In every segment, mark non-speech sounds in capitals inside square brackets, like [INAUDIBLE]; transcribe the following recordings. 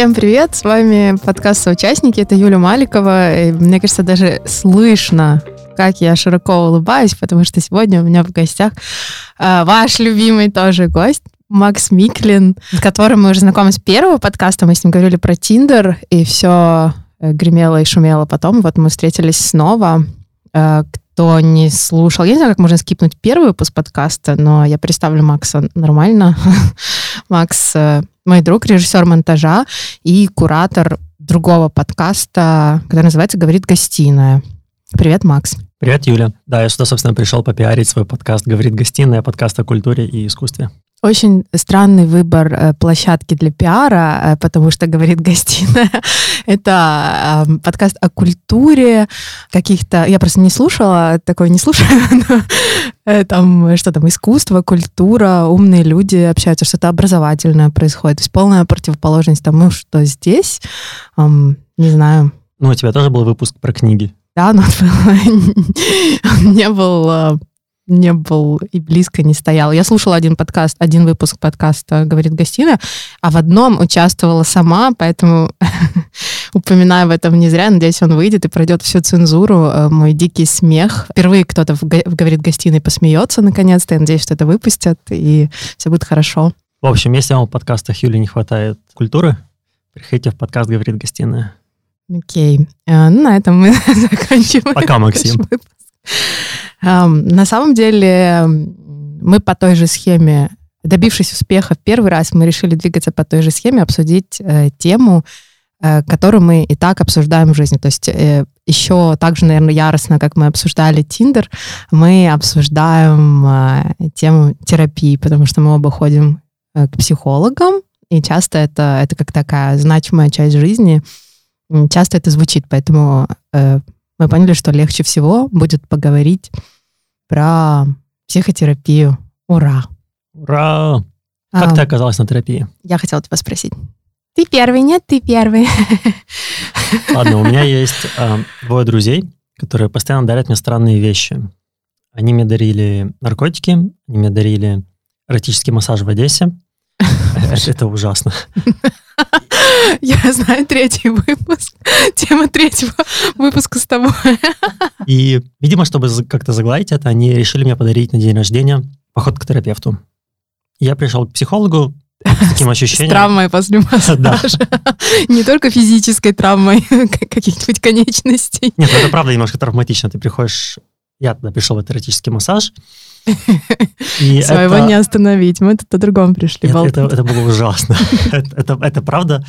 Всем привет, с вами подкаст «Соучастники», это Юля Маликова. И мне кажется, даже слышно, как я широко улыбаюсь, потому что сегодня у меня в гостях э, ваш любимый тоже гость, Макс Миклин, с которым мы уже знакомы с первого подкаста, мы с ним говорили про Тиндер, и все э, гремело и шумело потом. Вот мы встретились снова. Э, кто не слушал, я не знаю, как можно скипнуть первый выпуск подкаста, но я представлю Макса нормально. [LAUGHS] Макс э, мой друг, режиссер монтажа и куратор другого подкаста, который называется «Говорит гостиная». Привет, Макс. Привет, Юля. Да, я сюда, собственно, пришел попиарить свой подкаст «Говорит гостиная», подкаст о культуре и искусстве. Очень странный выбор э, площадки для пиара, э, потому что [LAUGHS] говорит гостиная. Это э, подкаст о культуре каких-то. Я просто не слушала, такое не слушаю. [LAUGHS] Но, э, там что там искусство, культура, умные люди общаются, что-то образовательное происходит. То есть полная противоположность тому, что здесь. Эм, не знаю. Ну, у тебя тоже был выпуск про книги. Да, но он [LAUGHS] не был не был и близко не стоял. Я слушала один подкаст, один выпуск подкаста «Говорит гостиная», а в одном участвовала сама, поэтому [LAUGHS] упоминаю в этом не зря. Надеюсь, он выйдет и пройдет всю цензуру. Э, мой дикий смех. Впервые кто-то в, «Говорит гостиной» посмеется наконец-то. Я надеюсь, что это выпустят, и все будет хорошо. В общем, если вам в подкастах Юли не хватает культуры, приходите в подкаст «Говорит гостиная». Окей. Okay. Ну, на этом мы [LAUGHS] заканчиваем. Пока, Максим. На самом деле мы по той же схеме, добившись успеха в первый раз, мы решили двигаться по той же схеме, обсудить э, тему, э, которую мы и так обсуждаем в жизни. То есть э, еще так же, наверное, яростно, как мы обсуждали Тиндер, мы обсуждаем э, тему терапии, потому что мы оба ходим э, к психологам, и часто это, это как такая значимая часть жизни. Часто это звучит, поэтому э, мы поняли, что легче всего будет поговорить про психотерапию. Ура! Ура! Как а, ты оказалась на терапии? Я хотела тебя спросить. Ты первый, нет, ты первый. [LAUGHS] Ладно, у меня есть э, двое друзей, которые постоянно дарят мне странные вещи. Они мне дарили наркотики, они мне дарили эротический массаж в Одессе. [LAUGHS] Это ужасно. [LAUGHS] Я знаю третий выпуск. Тема третьего выпуска с тобой. И, видимо, чтобы как-то загладить это, они решили мне подарить на день рождения поход к терапевту. Я пришел к психологу с таким ощущением. С травмой после массажа. Не только физической травмой [LAUGHS] каких-нибудь конечностей. Нет, ну это правда немножко травматично. Ты приходишь... Я тогда пришел в эротический массаж, и Своего это... не остановить. Мы тут о другом пришли. Нет, это, это было ужасно. [LAUGHS] это, это, это правда.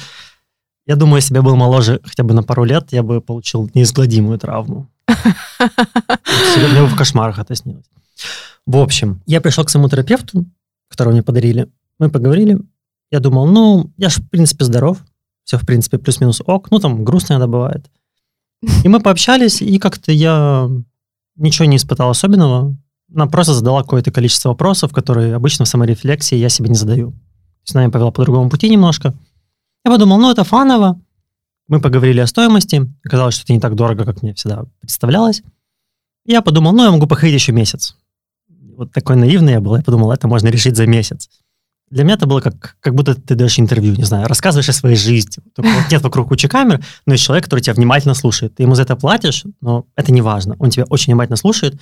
Я думаю, если бы я был моложе хотя бы на пару лет, я бы получил неизгладимую травму. Мне бы в кошмарах это снилось. В общем, я пришел к своему терапевту, которого мне подарили. Мы поговорили. Я думал, ну, я же, в принципе, здоров. Все, в принципе, плюс-минус ок. Ну, там грустно иногда бывает. [LAUGHS] И мы пообщались, и как-то я ничего не испытал особенного она просто задала какое-то количество вопросов, которые обычно в саморефлексии я себе не задаю. То есть она меня повела по другому пути немножко. Я подумал, ну это фаново. Мы поговорили о стоимости. Оказалось, что это не так дорого, как мне всегда представлялось. Я подумал, ну я могу походить еще месяц. Вот такой наивный я был. Я подумал, это можно решить за месяц. Для меня это было как, как будто ты даешь интервью, не знаю, рассказываешь о своей жизни. Вот нет вокруг кучи камер, но есть человек, который тебя внимательно слушает. Ты ему за это платишь, но это не важно. Он тебя очень внимательно слушает,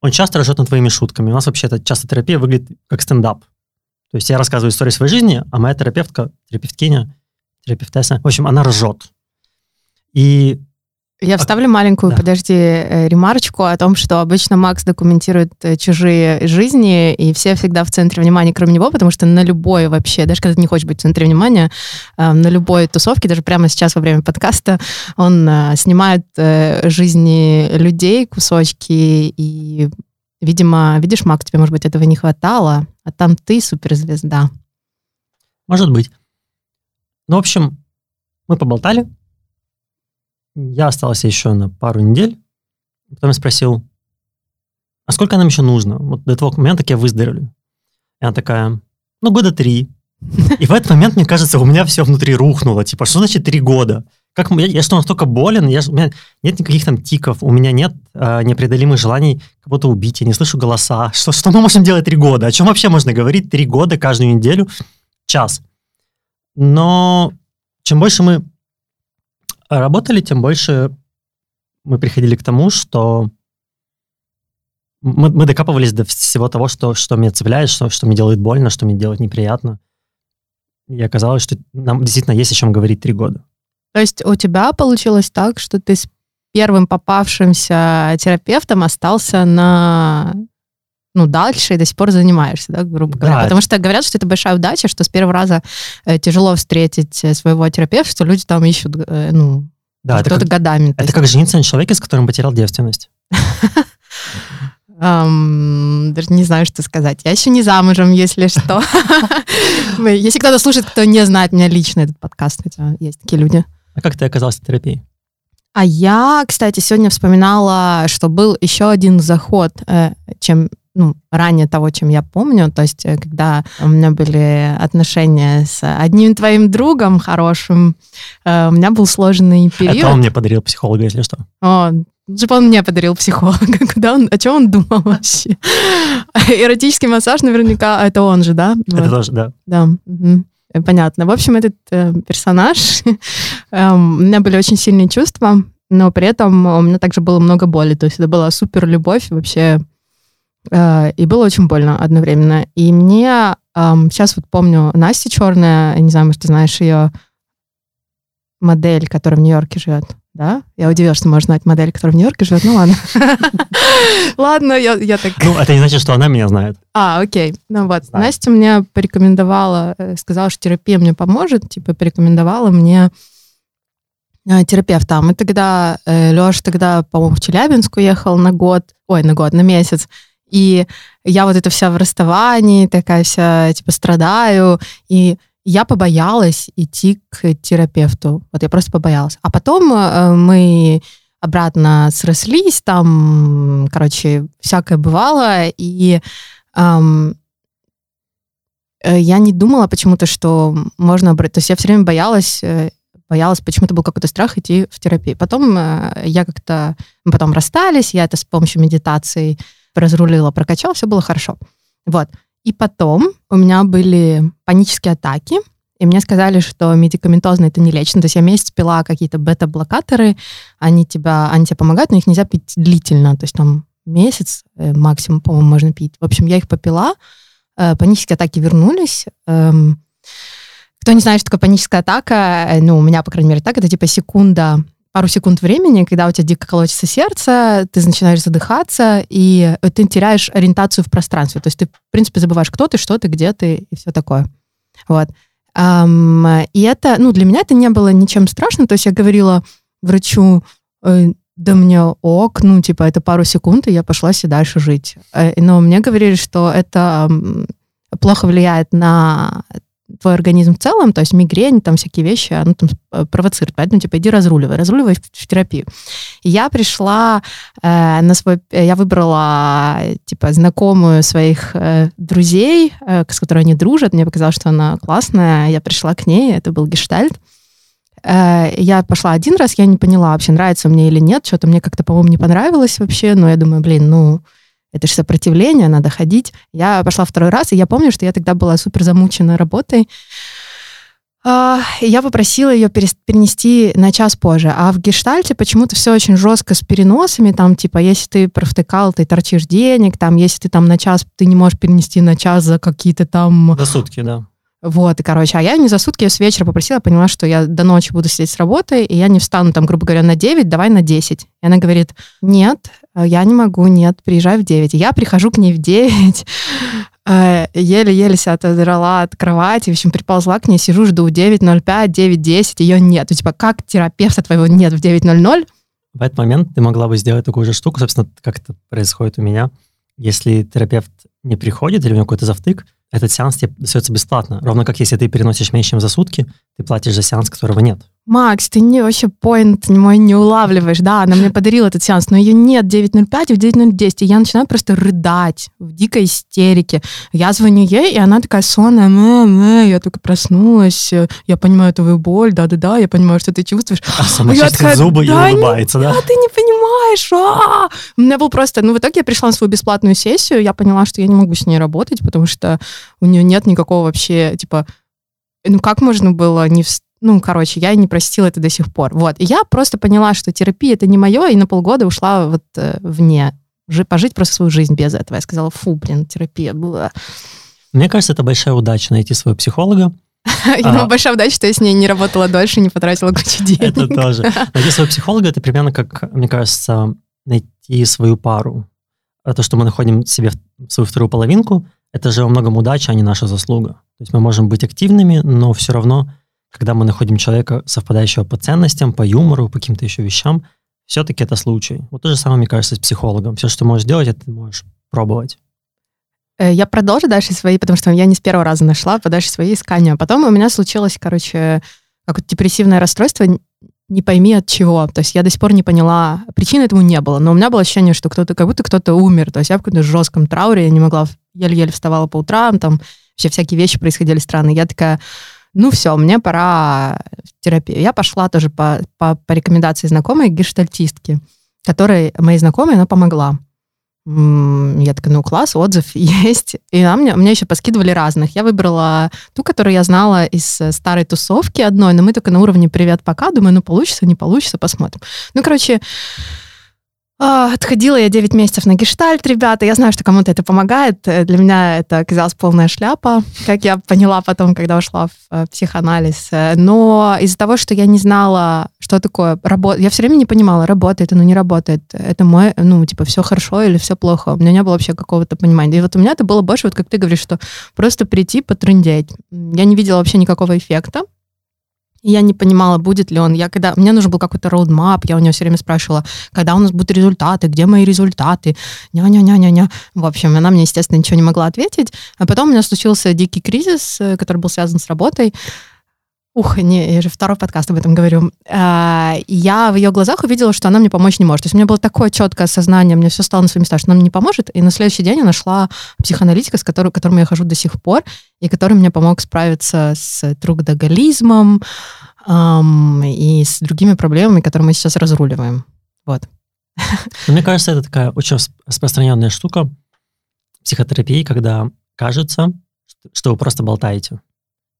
он часто ржет над твоими шутками. У нас вообще это часто терапия выглядит как стендап. То есть я рассказываю историю своей жизни, а моя терапевтка, терапевткиня, терапевтесса, в общем, она ржет. И я вставлю маленькую, да. подожди, э, ремарочку о том, что обычно Макс документирует э, чужие жизни, и все всегда в центре внимания, кроме него, потому что на любой вообще, даже когда ты не хочешь быть в центре внимания, э, на любой тусовке, даже прямо сейчас во время подкаста, он снимает жизни людей, кусочки, и, видимо, видишь, Макс, тебе, может быть, этого не хватало, а там ты суперзвезда. Может быть. Ну, в общем, мы поболтали, я остался еще на пару недель. Потом я спросил, а сколько нам еще нужно? Вот до того момента, как я выздоровлю. И она такая, ну, года три. И в этот момент, мне кажется, у меня все внутри рухнуло. Типа, что значит три года? Как, я, я что, настолько болен? Я, у меня нет никаких там тиков, у меня нет э, непреодолимых желаний кого-то убить, я не слышу голоса. Что, что мы можем делать три года? О чем вообще можно говорить три года каждую неделю? Час. Но чем больше мы работали, тем больше мы приходили к тому, что мы, мы докапывались до всего того, что, что меня цепляет, что, что мне делает больно, что мне делает неприятно. И оказалось, что нам действительно есть о чем говорить три года. То есть у тебя получилось так, что ты с первым попавшимся терапевтом остался на ну, дальше и до сих пор занимаешься, да, грубо говоря. Да, Потому что говорят, что это большая удача, что с первого раза э, тяжело встретить э, своего терапевта, что люди там ищут, э, ну, да, кто-то годами. Это как жениться на человеке, с которым потерял девственность. Um, даже не знаю, что сказать. Я еще не замужем, если что. [LAUGHS] Если кто-то слушает, кто не знает меня лично, этот подкаст, хотя есть такие люди. А как ты оказался в терапии? А я, кстати, сегодня вспоминала, что был еще один заход, э, чем ну, ранее того, чем я помню. То есть, э, когда у меня были отношения с одним твоим другом хорошим, э, у меня был сложный период. Это он мне подарил психолога, если что. О, бы он мне подарил психолога. [LAUGHS] Куда он, о чем он думал вообще? [LAUGHS] Эротический массаж наверняка, это он же, да? Это вот. тоже, да. Да. Угу. Понятно. В общем, этот э, персонаж, [LAUGHS] э, у меня были очень сильные чувства, но при этом у меня также было много боли. То есть это была супер любовь вообще. Э, и было очень больно одновременно. И мне сейчас вот помню Настя Черная, я не знаю, может, ты знаешь ее модель, которая в Нью-Йорке живет да? Я удивилась, что можно знать модель, которая в Нью-Йорке живет. Ну ладно. [LAUGHS] Ладно, я, так... Ну, это не значит, что она меня знает. А, окей. Ну вот. Настя мне порекомендовала, э, сказала, что терапия мне поможет, типа порекомендовала мне э, терапевта. Мы тогда, э, Леша тогда, по-моему, в Челябинск уехал на год, ой, на год, на месяц. И я вот это вся в расставании, такая вся, типа, страдаю. И я побоялась идти к терапевту. Вот я просто побоялась. А потом э, мы обратно срослись, там, короче, всякое бывало, и эм, я не думала почему-то, что можно... То есть я все время боялась, э, боялась, почему-то был какой-то страх идти в терапию. Потом э, я как-то... Мы потом расстались, я это с помощью медитации разрулила, прокачала, все было хорошо. Вот. И потом у меня были панические атаки, и мне сказали, что медикаментозно это не лечится. То есть я месяц пила какие-то бета-блокаторы, они, тебя, они тебе помогают, но их нельзя пить длительно. То есть там месяц э, максимум, по-моему, можно пить. В общем, я их попила, э, панические атаки вернулись. Эм, кто не знает, что такое паническая атака, э, ну, у меня, по крайней мере, так, это типа секунда пару секунд времени, когда у тебя дико колотится сердце, ты начинаешь задыхаться, и ты теряешь ориентацию в пространстве. То есть ты, в принципе, забываешь, кто ты, что ты, где ты и все такое. Вот. И это, ну, для меня это не было ничем страшным. То есть я говорила врачу, э, да мне ок, ну, типа, это пару секунд, и я пошла себе дальше жить. Э, но мне говорили, что это плохо влияет на твой организм в целом, то есть мигрень, там всякие вещи, оно там э, провоцирует. Поэтому, типа, иди разруливай, разруливай в, в терапию. Я пришла э, на свой... Я выбрала, типа, знакомую своих э, друзей, э, с которой они дружат. Мне показалось, что она классная. Я пришла к ней, это был гештальт. Э, я пошла один раз, я не поняла, вообще нравится мне или нет. Что-то мне как-то, по-моему, не понравилось вообще. Но я думаю, блин, ну это же сопротивление, надо ходить. Я пошла второй раз, и я помню, что я тогда была супер замучена работой. А, я попросила ее перенести на час позже. А в гештальте почему-то все очень жестко с переносами. Там, типа, если ты провтыкал, ты торчишь денег. Там, если ты там на час, ты не можешь перенести на час за какие-то там... За сутки, да. Вот, и, короче, а я не за сутки, я с вечера попросила, поняла, что я до ночи буду сидеть с работы, и я не встану там, грубо говоря, на 9, давай на 10. И она говорит, нет, я не могу, нет, приезжай в 9. И я прихожу к ней в 9, [LAUGHS] э, еле-еле себя отодрала от кровати, в общем, приползла к ней, сижу, жду 9.05, 9.10, ее нет. Ну, типа, как терапевта твоего нет в 9.00? В этот момент ты могла бы сделать такую же штуку, собственно, как это происходит у меня. Если терапевт не приходит или у него какой-то завтык, этот сеанс тебе достается бесплатно. Ровно как если ты переносишь меньше, чем за сутки, ты платишь за сеанс, которого нет. Макс, ты не вообще поинт мой не улавливаешь. Да, она мне подарила этот сеанс, но ее нет в 9.05 и в 9.010. И я начинаю просто рыдать в дикой истерике. Я звоню ей, и она такая сонная, мэ, мэ. я только проснулась, я понимаю твою боль, да-да-да, я понимаю, что ты чувствуешь. А сама я такая, зубы да, и улыбается, да? Да, ты не понимаешь. А-а-а! У меня был просто... Ну, в итоге я пришла на свою бесплатную сессию, я поняла, что я не могу с ней работать, потому что у нее нет никакого вообще, типа, ну как можно было не... В... ну, короче, я не простила это до сих пор. Вот. И я просто поняла, что терапия это не мое, и на полгода ушла вот э, вне. Жи, пожить просто свою жизнь без этого. Я сказала, фу, блин, терапия была. Мне кажется, это большая удача найти своего психолога. Я [LAUGHS] думаю, большая удача, что я с ней не работала дольше, не потратила кучу денег. Это тоже. [LAUGHS] Найти своего психолога, это примерно как, мне кажется, найти свою пару. А то, что мы находим себе свою вторую половинку, это же во многом удача, а не наша заслуга. То есть мы можем быть активными, но все равно, когда мы находим человека, совпадающего по ценностям, по юмору, по каким-то еще вещам, все-таки это случай. Вот то же самое, мне кажется, с психологом. Все, что ты можешь делать, это ты можешь пробовать. Э, я продолжу дальше свои, потому что я не с первого раза нашла, дальше свои искания. Потом у меня случилось, короче, какое-то депрессивное расстройство, не пойми от чего. То есть я до сих пор не поняла, причины этому не было, но у меня было ощущение, что кто-то, как будто кто-то умер. То есть я в каком-то жестком трауре, я не могла, еле-еле вставала по утрам, там вообще всякие вещи происходили странные. Я такая, ну все, мне пора в терапию. Я пошла тоже по, по, по рекомендации знакомой гештальтистки, которой моей знакомой она помогла. Я такая, ну класс, отзыв [LAUGHS] есть. И она мне, мне еще поскидывали разных. Я выбрала ту, которую я знала из э, старой тусовки одной, но мы только на уровне «привет, пока». Думаю, ну получится, не получится, посмотрим. Ну, короче, отходила я 9 месяцев на гештальт, ребята. Я знаю, что кому-то это помогает. Э, для меня это оказалась полная шляпа, как я поняла потом, когда ушла в э, психоанализ. Э, но из-за того, что я не знала, что такое работа, я все время не понимала, работает оно, не работает. Это мой, ну, типа, все хорошо или все плохо. У меня не было вообще какого-то понимания. И вот у меня это было больше, вот как ты говоришь, что просто прийти, потрындеть. Я не видела вообще никакого эффекта. Я не понимала, будет ли он. Я когда мне нужен был какой-то роудмап, я у него все время спрашивала, когда у нас будут результаты, где мои результаты, ня-ня-ня-ня-ня. В общем, она мне, естественно, ничего не могла ответить. А потом у меня случился дикий кризис, э, который был связан с работой. Ух, не, я же второй подкаст об этом говорю. А, я в ее глазах увидела, что она мне помочь не может. То есть у меня было такое четкое осознание, мне все стало на свои места, что она мне не поможет. И на следующий день я нашла психоаналитика, с которым, к которому я хожу до сих пор, и который мне помог справиться с трудоголизмом эм, и с другими проблемами, которые мы сейчас разруливаем. Вот. Ну, мне кажется, это такая очень распространенная штука психотерапии, когда кажется, что вы просто болтаете.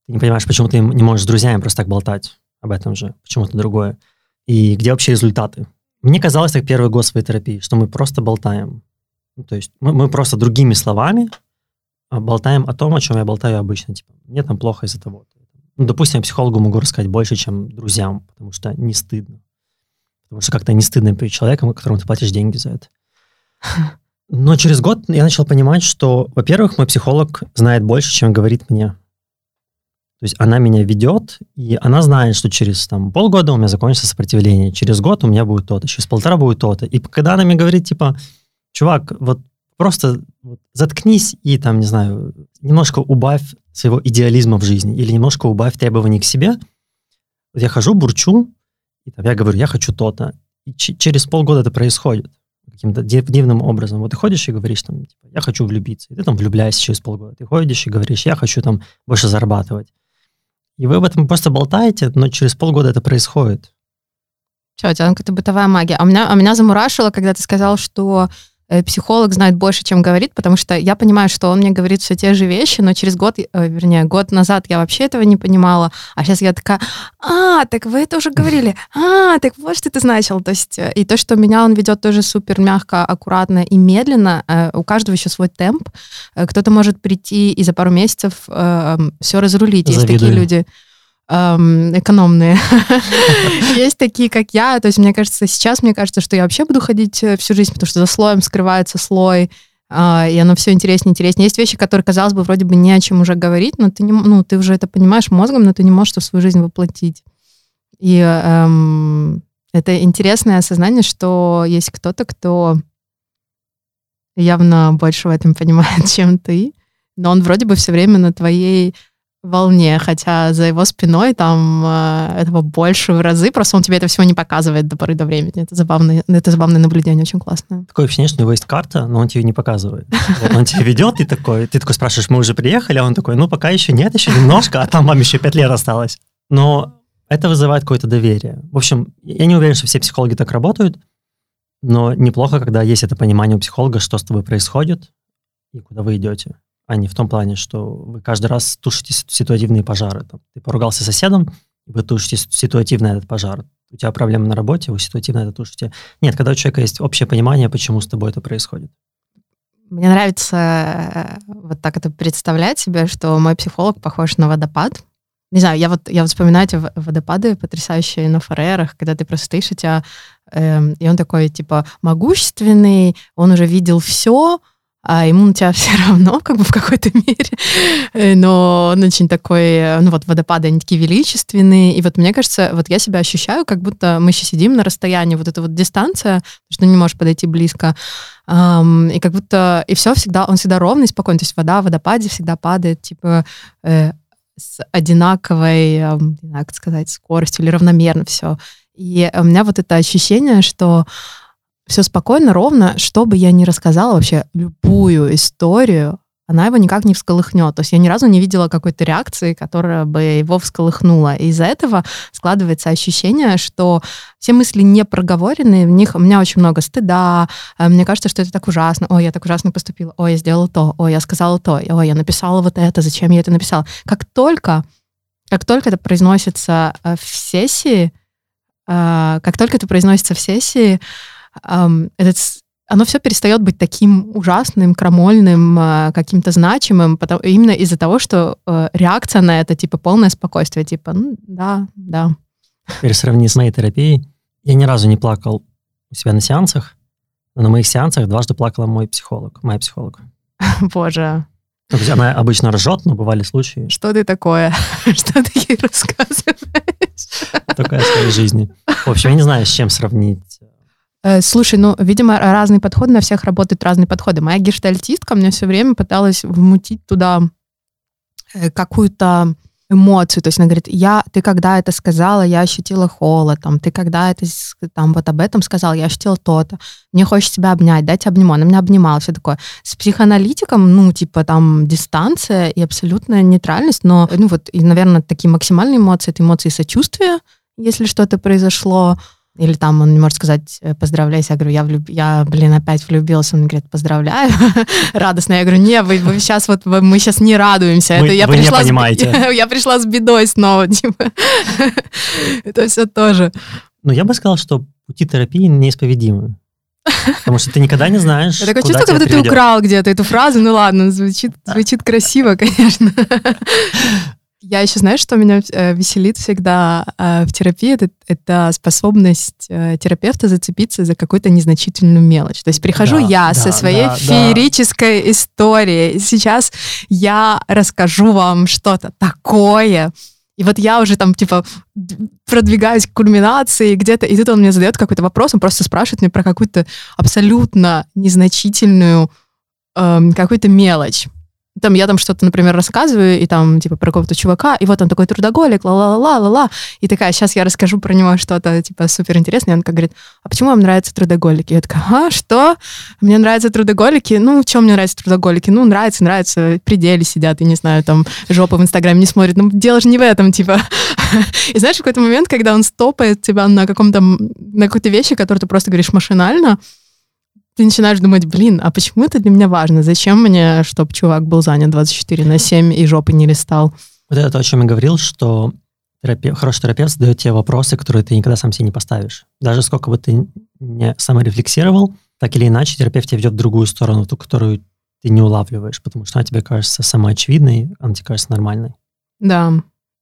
Ты не понимаешь, почему ты не можешь с друзьями просто так болтать об этом же, почему-то другое. И где вообще результаты? Мне казалось так первый год своей терапии, что мы просто болтаем. Ну, то есть мы, мы просто другими словами а, болтаем о том, о чем я болтаю обычно. Типа, мне там плохо из-за того. Ну, допустим, я психологу могу рассказать больше, чем друзьям, потому что не стыдно. Потому что как-то не стыдно перед человеком, которому ты платишь деньги за это. [LAUGHS] Но через год я начал понимать, что, во-первых, мой психолог знает больше, чем говорит мне. То есть она меня ведет, и она знает, что через там, полгода у меня закончится сопротивление, через год у меня будет то-то, через полтора будет то-то. И когда она мне говорит, типа, чувак, вот просто заткнись и там, не знаю, немножко убавь своего идеализма в жизни или немножко убавь требований к себе. Вот я хожу, бурчу, и там, я говорю, я хочу то-то. И через полгода это происходит каким-то дивным образом. Вот ты ходишь и говоришь, там, типа, я хочу влюбиться, и ты там влюбляешься через полгода. Ты ходишь и говоришь, я хочу там больше зарабатывать. И вы об этом просто болтаете, но через полгода это происходит. Тебя какая-то бытовая магия. А меня, а меня замурашило, когда ты сказал, что психолог знает больше, чем говорит, потому что я понимаю, что он мне говорит все те же вещи, но через год, э, вернее, год назад я вообще этого не понимала, а сейчас я такая, а, так вы это уже говорили, а, так вот что это значило. То есть, э, и то, что меня он ведет тоже супер мягко, аккуратно и медленно, у каждого еще свой темп. Кто-то может прийти и за пару месяцев все разрулить. Есть такие люди эм, экономные. [LAUGHS] Есть такие, как я. То есть, мне кажется, сейчас мне кажется, что я вообще буду ходить э, всю жизнь, потому что за слоем скрывается слой, э, и оно все интереснее, интереснее. Есть вещи, которые, казалось бы, вроде бы не о чем уже говорить, но ты, не, ну, ты уже это понимаешь мозгом, но ты не можешь это в свою жизнь воплотить. И эм, это интересное осознание, что есть кто-то, кто явно больше в этом понимает, [LAUGHS] чем ты, но он вроде бы все время на твоей волне, хотя за его спиной там э, этого больше в разы, просто он тебе это всего не показывает до поры до времени. Это забавное, это забавное наблюдение, очень классное. Такое ощущение, что у него есть карта, но он тебе не показывает. Вот он тебя ведет, и такой, ты такой спрашиваешь, мы уже приехали, а он такой, ну пока еще нет, еще немножко, а там вам еще пять лет осталось. Но это вызывает какое-то доверие. В общем, я не уверен, что все психологи так работают, но неплохо, когда есть это понимание у психолога, что с тобой происходит и куда вы идете а не в том плане, что вы каждый раз тушите ситуативные пожары. Там, ты поругался с соседом, вы тушите ситуативно этот пожар. У тебя проблема на работе, вы ситуативно это тушите. Нет, когда у человека есть общее понимание, почему с тобой это происходит. Мне нравится э, вот так это представлять себе, что мой психолог похож на водопад. Не знаю, я вот, я вот вспоминаю эти водопады потрясающие на фарерах, когда ты просто стоишь, у тебя, э, и он такой, типа, могущественный, он уже видел все, а ему на тебя [LAUGHS] все равно, как бы в какой-то мере. Э, но он очень такой, э, ну вот водопады, они такие величественные. И вот мне кажется, вот я себя ощущаю, как будто мы еще сидим на расстоянии, вот эта вот дистанция, что не можешь подойти близко. Um, и как будто, и все всегда, он всегда ровный, спокойный. То есть вода в водопаде всегда падает, типа, э, с одинаковой, э, как сказать, скоростью или равномерно все. И у меня вот это ощущение, что все спокойно, ровно, что бы я ни рассказала вообще, любую историю, она его никак не всколыхнет. То есть я ни разу не видела какой-то реакции, которая бы его всколыхнула. И из-за этого складывается ощущение, что все мысли не проговоренные, в них у меня очень много стыда, э, мне кажется, что это так ужасно, ой, я так ужасно поступила, ой, я сделала то, ой, я сказала то, ой, я написала вот это, зачем я это написала. Как только, как только это произносится э, в сессии, э, как только это произносится в сессии, этот, оно все перестает быть таким ужасным, крамольным, а, каким-то значимым, потому, именно из-за того, что э, реакция на это, типа, полное спокойствие, типа, ну, да, да. Теперь сравни с моей терапией. Я ни разу не плакал у себя на сеансах, но на моих сеансах дважды плакала мой психолог, моя психолог. [LAUGHS] Боже. То есть она обычно ржет, но бывали случаи. Что ты такое? [LAUGHS] Что ты ей рассказываешь? Такая своей жизни. В общем, я не знаю, с чем сравнить слушай, ну, видимо, разные подходы, на всех работают разные подходы. Моя гештальтистка мне все время пыталась вмутить туда э, какую-то эмоцию. То есть она говорит, я, ты когда это сказала, я ощутила холод, там, ты когда это, там, вот об этом сказал, я ощутила то-то. Мне хочется тебя обнять, дать обниму. Она меня обнимала, все такое. С психоаналитиком, ну, типа, там, дистанция и абсолютная нейтральность, но, ну, вот, и, наверное, такие максимальные эмоции, это эмоции сочувствия, если что-то произошло, или там он не может сказать э, «поздравляйся». Я говорю, я, влюб... я блин, опять влюбился. Он говорит «поздравляю». [LAUGHS] Радостно. Я говорю, не, вы, вы сейчас вот, вы, мы сейчас не радуемся. Вы, Это я вы пришла не понимаете. С... [LAUGHS] я пришла с бедой снова. [LAUGHS] Типа. Это все тоже. Ну, я бы сказал, что пути терапии неисповедимы. Потому что ты никогда не знаешь, Такое чувство, как будто ты украл где-то эту фразу. Ну ладно, звучит, звучит красиво, конечно. Я еще, знаешь, что меня э, веселит всегда э, в терапии? Это, это способность э, терапевта зацепиться за какую-то незначительную мелочь. То есть прихожу да, я да, со своей да, феерической да. историей. Сейчас я расскажу вам что-то такое. И вот я уже там, типа, продвигаюсь к кульминации где-то, и тут он мне задает какой-то вопрос, он просто спрашивает меня про какую-то абсолютно незначительную э, какую-то мелочь там я там что-то, например, рассказываю, и там, типа, про какого-то чувака, и вот он такой трудоголик, ла-ла-ла-ла-ла, и такая, сейчас я расскажу про него что-то, типа, суперинтересное, и он как говорит, а почему вам нравятся трудоголики? Я такая, а, что? Мне нравятся трудоголики? Ну, в чем мне нравятся трудоголики? Ну, нравится, нравится, пределе сидят, и, не знаю, там, жопы в Инстаграме не смотрят, ну, дело же не в этом, типа. [LAUGHS] И знаешь, в какой-то момент, когда он стопает тебя на каком-то, на какой-то вещи, которые ты просто говоришь машинально, ты начинаешь думать, блин, а почему это для меня важно? Зачем мне, чтобы чувак был занят 24 на 7 и жопы не листал? Вот это то, о чем я говорил, что терапевт, хороший терапевт задает те вопросы, которые ты никогда сам себе не поставишь. Даже сколько бы ты не саморефлексировал, так или иначе терапевт тебя ведет в другую сторону, ту, которую ты не улавливаешь, потому что она тебе кажется самоочевидной, она тебе кажется нормальной. Да,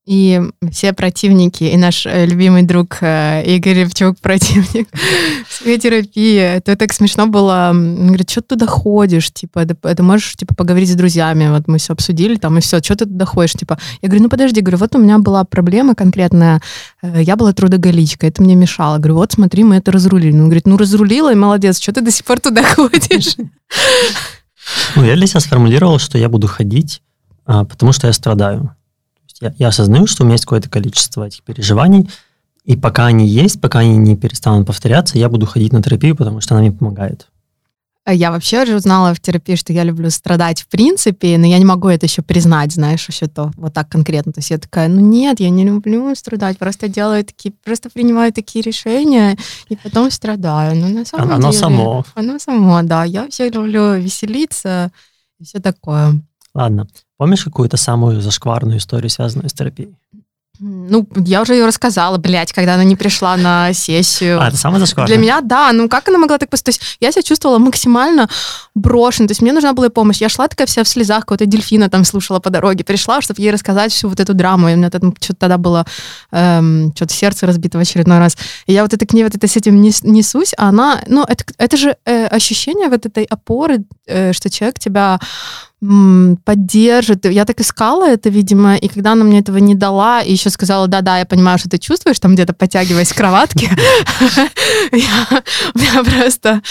и все противники, и наш э, любимый друг э, Игорь Ревчук, [LAUGHS] противник психотерапии. Это так смешно было. Он говорит, что ты туда ходишь? Типа, это можешь типа, поговорить с друзьями. Вот мы все обсудили там, и все. Что ты туда ходишь? Типа, я говорю, ну подожди, говорю, вот у меня была проблема конкретная. Э, я была трудоголичка, это мне мешало. Говорю, вот смотри, мы это разрулили. Он говорит, ну разрулила, и молодец, что ты до сих пор туда [LAUGHS] ходишь? Ну, я для себя сформулировал, что я буду ходить, а, потому что я страдаю я, я осознаю, что у меня есть какое-то количество этих переживаний, и пока они есть, пока они не перестанут повторяться, я буду ходить на терапию, потому что она мне помогает. Я вообще уже узнала в терапии, что я люблю страдать в принципе, но я не могу это еще признать, знаешь, еще то вот так конкретно. То есть я такая, ну нет, я не люблю страдать, просто делаю такие, просто принимаю такие решения и потом страдаю. Ну на самом оно деле, само. Оно само, да. Я вообще люблю веселиться и все такое. Ладно. Помнишь какую-то самую зашкварную историю, связанную с терапией? Ну, я уже ее рассказала, блядь, когда она не пришла на сессию. А, это самое зашкварное? Для меня, да. Ну, как она могла так поступить? То есть я себя чувствовала максимально брошенной. То есть мне нужна была помощь. Я шла такая вся в слезах, какого-то дельфина там слушала по дороге. Пришла, чтобы ей рассказать всю вот эту драму. И у меня что-то тогда было эм, что-то сердце разбито в очередной раз. И я вот это к ней вот это с этим несусь, а она... Ну, это, это же э, ощущение вот этой опоры, э, что человек тебя поддержит. Я так искала это, видимо, и когда она мне этого не дала, и еще сказала, да-да, я понимаю, что ты чувствуешь, там где-то подтягиваясь к кроватке, [LAUGHS] я просто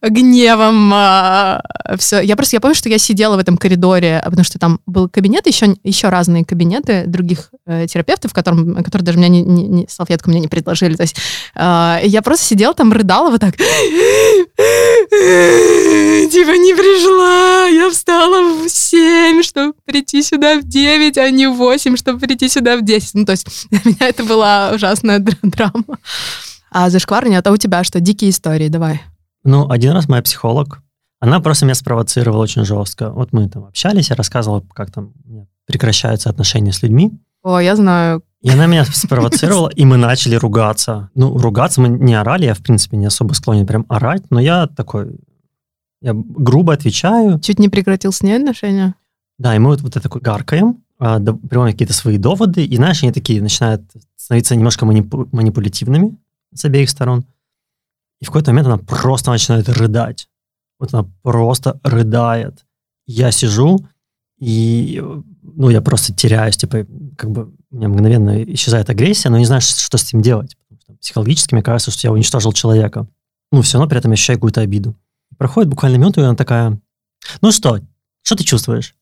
гневом а, все. Я просто, я помню, что я сидела в этом коридоре, потому что там был кабинет, еще, еще разные кабинеты других э, терапевтов, которым, которые даже меня не, салфетку мне не предложили. То есть а, я просто сидела там, рыдала вот так. [LAUGHS] Типа не пришла, я встала в 7, чтобы прийти сюда в 9, а не в 8, чтобы прийти сюда в 10. Ну, то есть для меня это была ужасная драма. А зашквар нет, а у тебя что? Дикие истории, давай. Ну, один раз моя психолог, она просто меня спровоцировала очень жестко. Вот мы там общались, я рассказывал, как там прекращаются отношения с людьми. О, я знаю. И она меня спровоцировала, и мы начали ругаться. Ну, ругаться мы не орали, я, в принципе, не особо склонен прям орать, но я такой, я грубо отвечаю. Чуть не прекратил с ней отношения? Да, и мы вот, вот это такой гаркаем, а, приводим какие-то свои доводы, и, знаешь, они такие начинают становиться немножко манипу- манипулятивными с обеих сторон. И в какой-то момент она просто начинает рыдать. Вот она просто рыдает. Я сижу, и ну, я просто теряюсь, типа, как бы у меня мгновенно исчезает агрессия, но не знаю, что с этим делать. Психологически мне кажется, что я уничтожил человека. Ну, все равно при этом ощущаю какую-то обиду. Проходит буквально минуту, и она такая, ну что, что ты чувствуешь?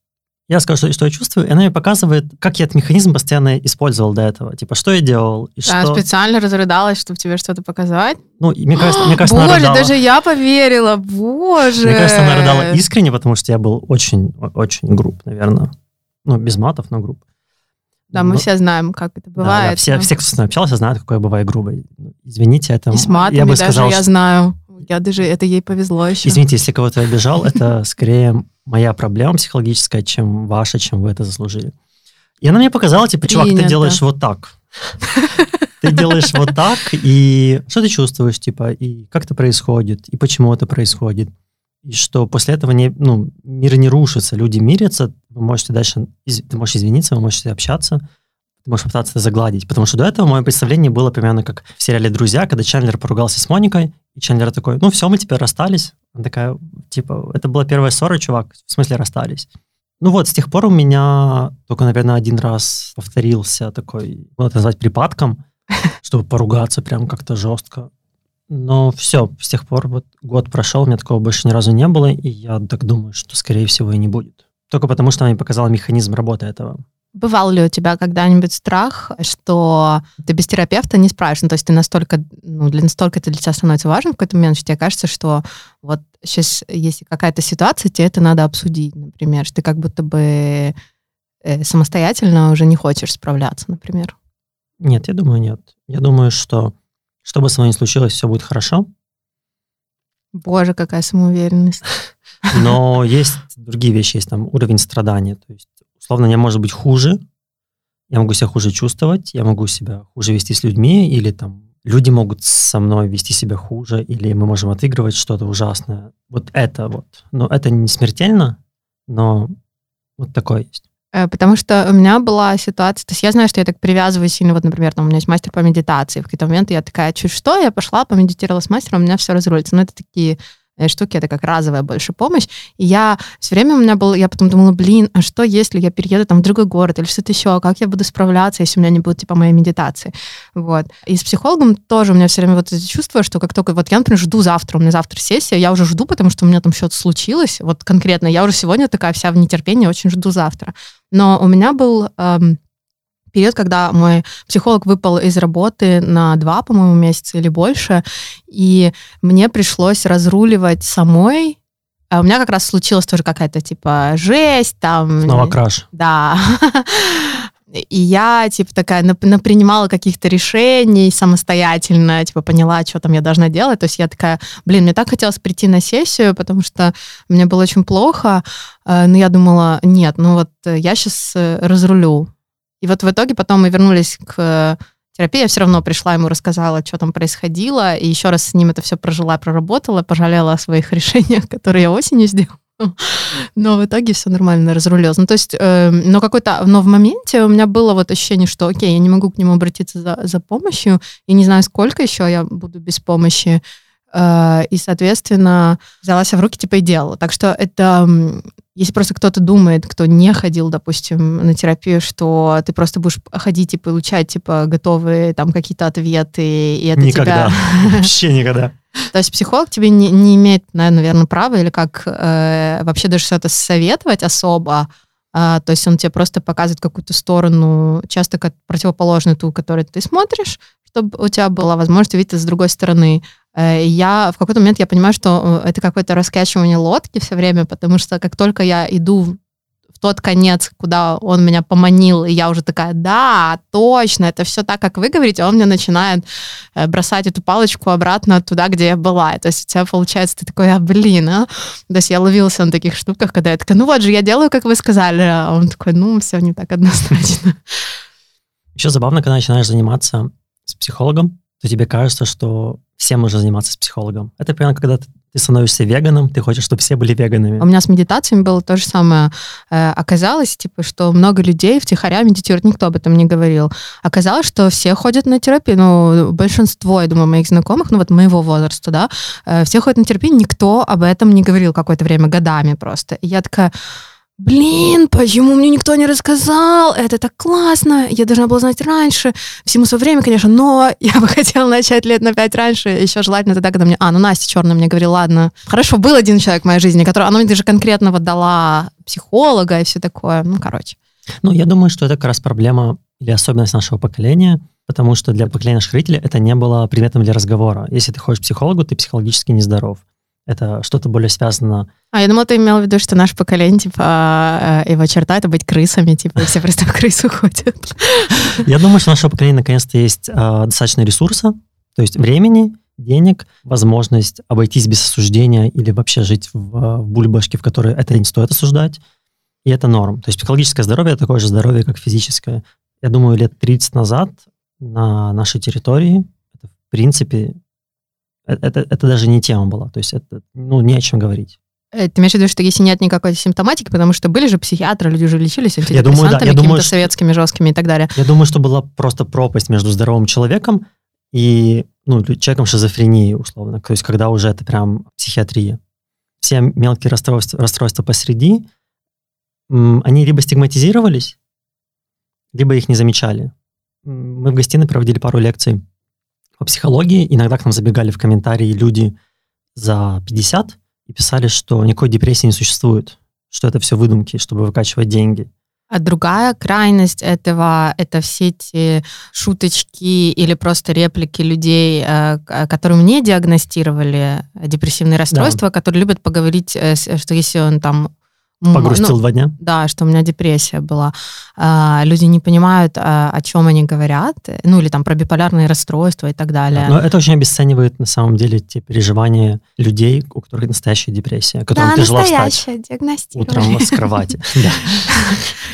Я скажу, что, что я чувствую, и она мне показывает, как я этот механизм постоянно использовал до этого. Типа, что я делал, и Она что... специально разрыдалась, чтобы тебе что-то показать? Ну, мне кажется, мне кажется Боже, даже я поверила, боже! Мне кажется, она рыдала искренне, потому что я был очень, очень груб, наверное. Ну, без матов, но груб. Да, мы но... все знаем, как это бывает. Да, да, все, но... все, кто с нами общался, знают, какой я бываю грубый. Извините, это... И с матами я бы даже сказал, я знаю. Я даже, это ей повезло еще. Извините, если кого-то обижал, это скорее моя проблема психологическая, чем ваша, чем вы это заслужили. И она мне показала, типа, чувак, ты делаешь вот так. Ты делаешь вот так, и что ты чувствуешь, типа, и как это происходит, и почему это происходит. И что после этого не, ну, мир не рушится, люди мирятся, вы можете дальше, ты можешь извиниться, вы можете общаться, ты можешь попытаться это загладить. Потому что до этого мое представление было примерно как в сериале «Друзья», когда Чендлер поругался с Моникой, и Чендлер такой, ну все, мы теперь расстались. Она такая, типа, это была первая ссора, чувак, в смысле расстались. Ну вот, с тех пор у меня только, наверное, один раз повторился такой, ну, это назвать припадком, [LAUGHS] чтобы поругаться прям как-то жестко. Но все, с тех пор вот год прошел, у меня такого больше ни разу не было, и я так думаю, что, скорее всего, и не будет. Только потому, что она мне показала механизм работы этого. Бывал ли у тебя когда-нибудь страх, что ты без терапевта не справишься? Ну, то есть ты настолько, ну, для настолько это для тебя становится важным в какой-то момент, что тебе кажется, что вот сейчас, если какая-то ситуация, тебе это надо обсудить, например, что ты как будто бы э, самостоятельно уже не хочешь справляться, например. Нет, я думаю, нет. Я думаю, что что бы мной ни случилось, все будет хорошо. Боже, какая самоуверенность. Но [LAUGHS] есть другие вещи, есть там уровень страдания. То есть условно, я может быть хуже, я могу себя хуже чувствовать, я могу себя хуже вести с людьми, или там люди могут со мной вести себя хуже, или мы можем отыгрывать что-то ужасное. Вот это вот. Но это не смертельно, но вот такое есть. Э, потому что у меня была ситуация, то есть я знаю, что я так привязываюсь сильно, вот, например, там у меня есть мастер по медитации, в какие-то моменты я такая, чуть что, я пошла, помедитировала с мастером, у меня все разрулится. Но это такие штуки, это как разовая больше помощь. И я все время у меня был, я потом думала, блин, а что если я перееду там в другой город или что-то еще, как я буду справляться, если у меня не будет типа моей медитации. Вот. И с психологом тоже у меня все время вот это чувство, что как только вот я, например, жду завтра, у меня завтра сессия, я уже жду, потому что у меня там что-то случилось, вот конкретно, я уже сегодня такая вся в нетерпении, очень жду завтра. Но у меня был эм, период, когда мой психолог выпал из работы на два, по-моему, месяца или больше, и мне пришлось разруливать самой. А у меня как раз случилась тоже какая-то типа жесть там. Снова краш. Да. И я, типа, такая, напринимала каких-то решений самостоятельно, типа, поняла, что там я должна делать. То есть я такая, блин, мне так хотелось прийти на сессию, потому что мне было очень плохо, э, но я думала, нет, ну вот я сейчас э, разрулю И вот в итоге потом мы вернулись к терапии, я все равно пришла ему, рассказала, что там происходило, и еще раз с ним это все прожила, проработала, пожалела о своих [LAUGHS] решениях, которые я осенью сделала. Но в итоге все нормально разрулилось. Ну, то есть, э, но какой-то, но в моменте у меня было вот ощущение, что, окей, я не могу к нему обратиться за, за помощью, и не знаю, сколько еще я буду без помощи. Э, и, соответственно, взялась в руки, типа, и делала. Так что это если просто кто-то думает, кто не ходил, допустим, на терапию, что ты просто будешь ходить и получать, типа, готовые там какие-то ответы, и это никогда. тебя... [LAUGHS] Вообще никогда. То есть психолог тебе не, не имеет, наверное, права или как э, вообще даже что-то советовать особо, а, то есть он тебе просто показывает какую-то сторону, часто как противоположную ту, которую ты смотришь, чтобы у тебя была возможность увидеть это с другой стороны. Э, я в какой-то момент я понимаю, что э, это какое-то раскачивание лодки все время, потому что как только я иду в тот конец, куда он меня поманил, и я уже такая, да, точно, это все так, как вы говорите, он мне начинает э, бросать эту палочку обратно туда, где я была. То есть у тебя получается, ты такой, а, блин, а? То есть я ловился на таких штуках, когда я такая, ну вот же, я делаю, как вы сказали, а он такой, ну, все не так однозначно. Еще забавно, когда начинаешь заниматься с психологом, то тебе кажется, что всем нужно заниматься с психологом. Это примерно когда ты, ты становишься веганом, ты хочешь, чтобы все были веганами. У меня с медитациями было то же самое. Э, оказалось, типа, что много людей втихаря медитируют, никто об этом не говорил. Оказалось, что все ходят на терапию, ну, большинство, я думаю, моих знакомых, ну, вот моего возраста, да, э, все ходят на терапию, никто об этом не говорил какое-то время, годами просто. И я такая блин, почему мне никто не рассказал? Это так классно, я должна была знать раньше. Всему свое время, конечно, но [LAUGHS] я бы хотела начать лет на пять раньше, еще желательно тогда, когда мне... А, ну Настя Черная мне говорила, ладно, хорошо, был один человек в моей жизни, который... Она мне даже конкретно вот дала психолога и все такое. Ну, короче. Ну, я думаю, что это как раз проблема или особенность нашего поколения, потому что для поколения наших родителей это не было предметом для разговора. Если ты ходишь к психологу, ты психологически нездоров это что-то более связано. А я думала, ты имел в виду, что наше поколение, типа, э, его черта — это быть крысами, типа, все просто в крысу ходят. Я думаю, что наше поколение наконец-то есть а, достаточно ресурса, то есть времени, денег, возможность обойтись без осуждения или вообще жить в, в бульбашке, в которой это не стоит осуждать, и это норм. То есть психологическое здоровье — такое же здоровье, как физическое. Я думаю, лет 30 назад на нашей территории это, в принципе, Э, это, это даже не тема была, то есть это, ну, не о чем говорить. Э, ты имеешь в виду, что если нет никакой симптоматики, потому что были же психиатры, люди уже лечились я думаю, да, я думаю, что, советскими жесткими и так далее. Я думаю, что была просто пропасть между здоровым человеком и ну, человеком шизофрении, условно. То есть когда уже это прям психиатрия. Все мелкие расстройства, расстройства посреди, они либо стигматизировались, либо их не замечали. Мы в гостиной проводили пару лекций по психологии. Иногда к нам забегали в комментарии люди за 50 и писали, что никакой депрессии не существует, что это все выдумки, чтобы выкачивать деньги. А другая крайность этого — это все эти шуточки или просто реплики людей, э, которым не диагностировали депрессивные расстройства, да. которые любят поговорить, э, что если он там Погрустил ну, два дня? Да, что у меня депрессия была. А, люди не понимают, а, о чем они говорят, ну или там про биполярные расстройства и так далее. Но это очень обесценивает на самом деле те переживания людей, у которых настоящая депрессия, которым да, тяжело встать утром с кровати. [LAUGHS]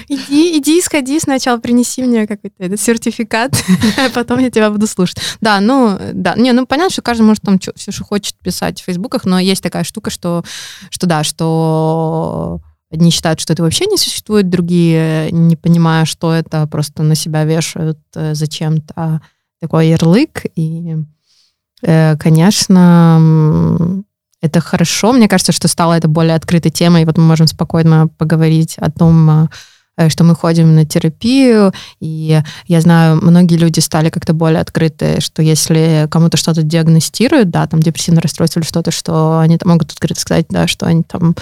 Иди, иди, сходи сначала, принеси мне какой-то этот сертификат, [LAUGHS] а потом я тебя буду слушать. Да, ну, да, не, ну понятно, что каждый может там все, что хочет писать в фейсбуках, но есть такая штука, что, что да, что Одни считают, что это вообще не существует, другие, не понимая, что это, просто на себя вешают э, зачем-то такой ярлык. И, э, конечно, это хорошо. Мне кажется, что стало это более открытой темой. И вот мы можем спокойно поговорить о том, э, что мы ходим на терапию, и я знаю, многие люди стали как-то более открыты, что если кому-то что-то диагностируют, да, там депрессивное расстройство или что-то, что они там могут открыто сказать, да, что они там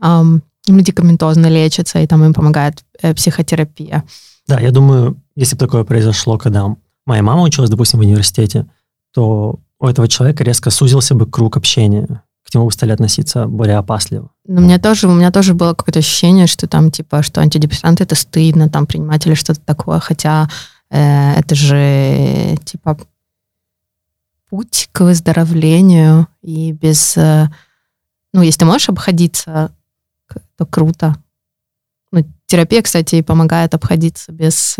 эм, медикаментозно лечатся, и там им помогает э, психотерапия. Да, я думаю, если бы такое произошло, когда моя мама училась, допустим, в университете, то у этого человека резко сузился бы круг общения, к нему бы стали относиться более опасливо. Но у меня тоже, у меня тоже было какое-то ощущение, что там, типа, что антидепрессанты это стыдно, там, принимать или что-то такое, хотя э, это же, типа, путь к выздоровлению, и без... Э, ну, если ты можешь обходиться то круто. Ну, терапия, кстати, помогает обходиться без,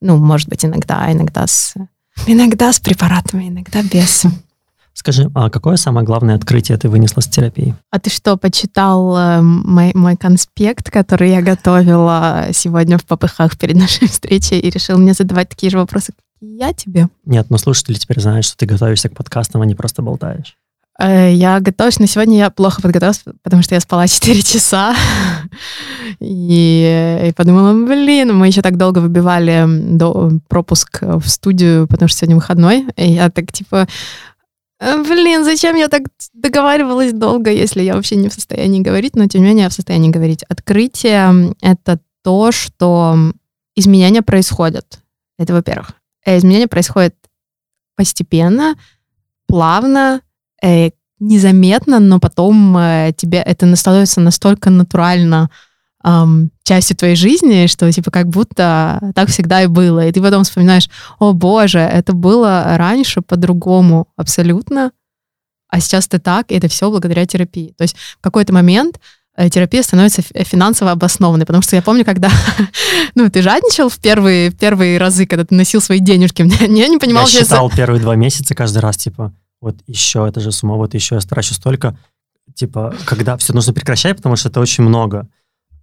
Ну, может быть, иногда, иногда с, иногда с препаратами, иногда без. Скажи, а какое самое главное открытие ты вынесла с терапии? А ты что, почитал э, мой, мой конспект, который я готовила сегодня в попыхах перед нашей встречей и решил мне задавать такие же вопросы, как я тебе? Нет, но слушатели теперь знают, что ты готовишься к подкастам, а не просто болтаешь. Э, я готовлюсь, но сегодня я плохо подготовилась, потому что я спала [LAUGHS] 4 часа. И, и подумала, блин, мы еще так долго выбивали до, пропуск в студию, потому что сегодня выходной. И я так, типа, «Э, блин, зачем я так договаривалась долго, если я вообще не в состоянии говорить, но тем не менее я в состоянии говорить. Открытие — это то, что изменения происходят. Это во-первых. Э, изменения происходят постепенно, плавно, э, незаметно, но потом тебе это становится настолько натурально эм, частью твоей жизни, что типа как будто так всегда и было. И ты потом вспоминаешь, о боже, это было раньше по-другому абсолютно, а сейчас ты так, и это все благодаря терапии. То есть в какой-то момент э, терапия становится финансово обоснованной, потому что я помню, когда, [LAUGHS] ну, ты жадничал в первые, первые разы, когда ты носил свои денежки, [LAUGHS] я не понимал, Я считал первые два месяца каждый раз, типа, вот еще это же сумма, вот еще я трачу столько, типа, когда все нужно прекращать, потому что это очень много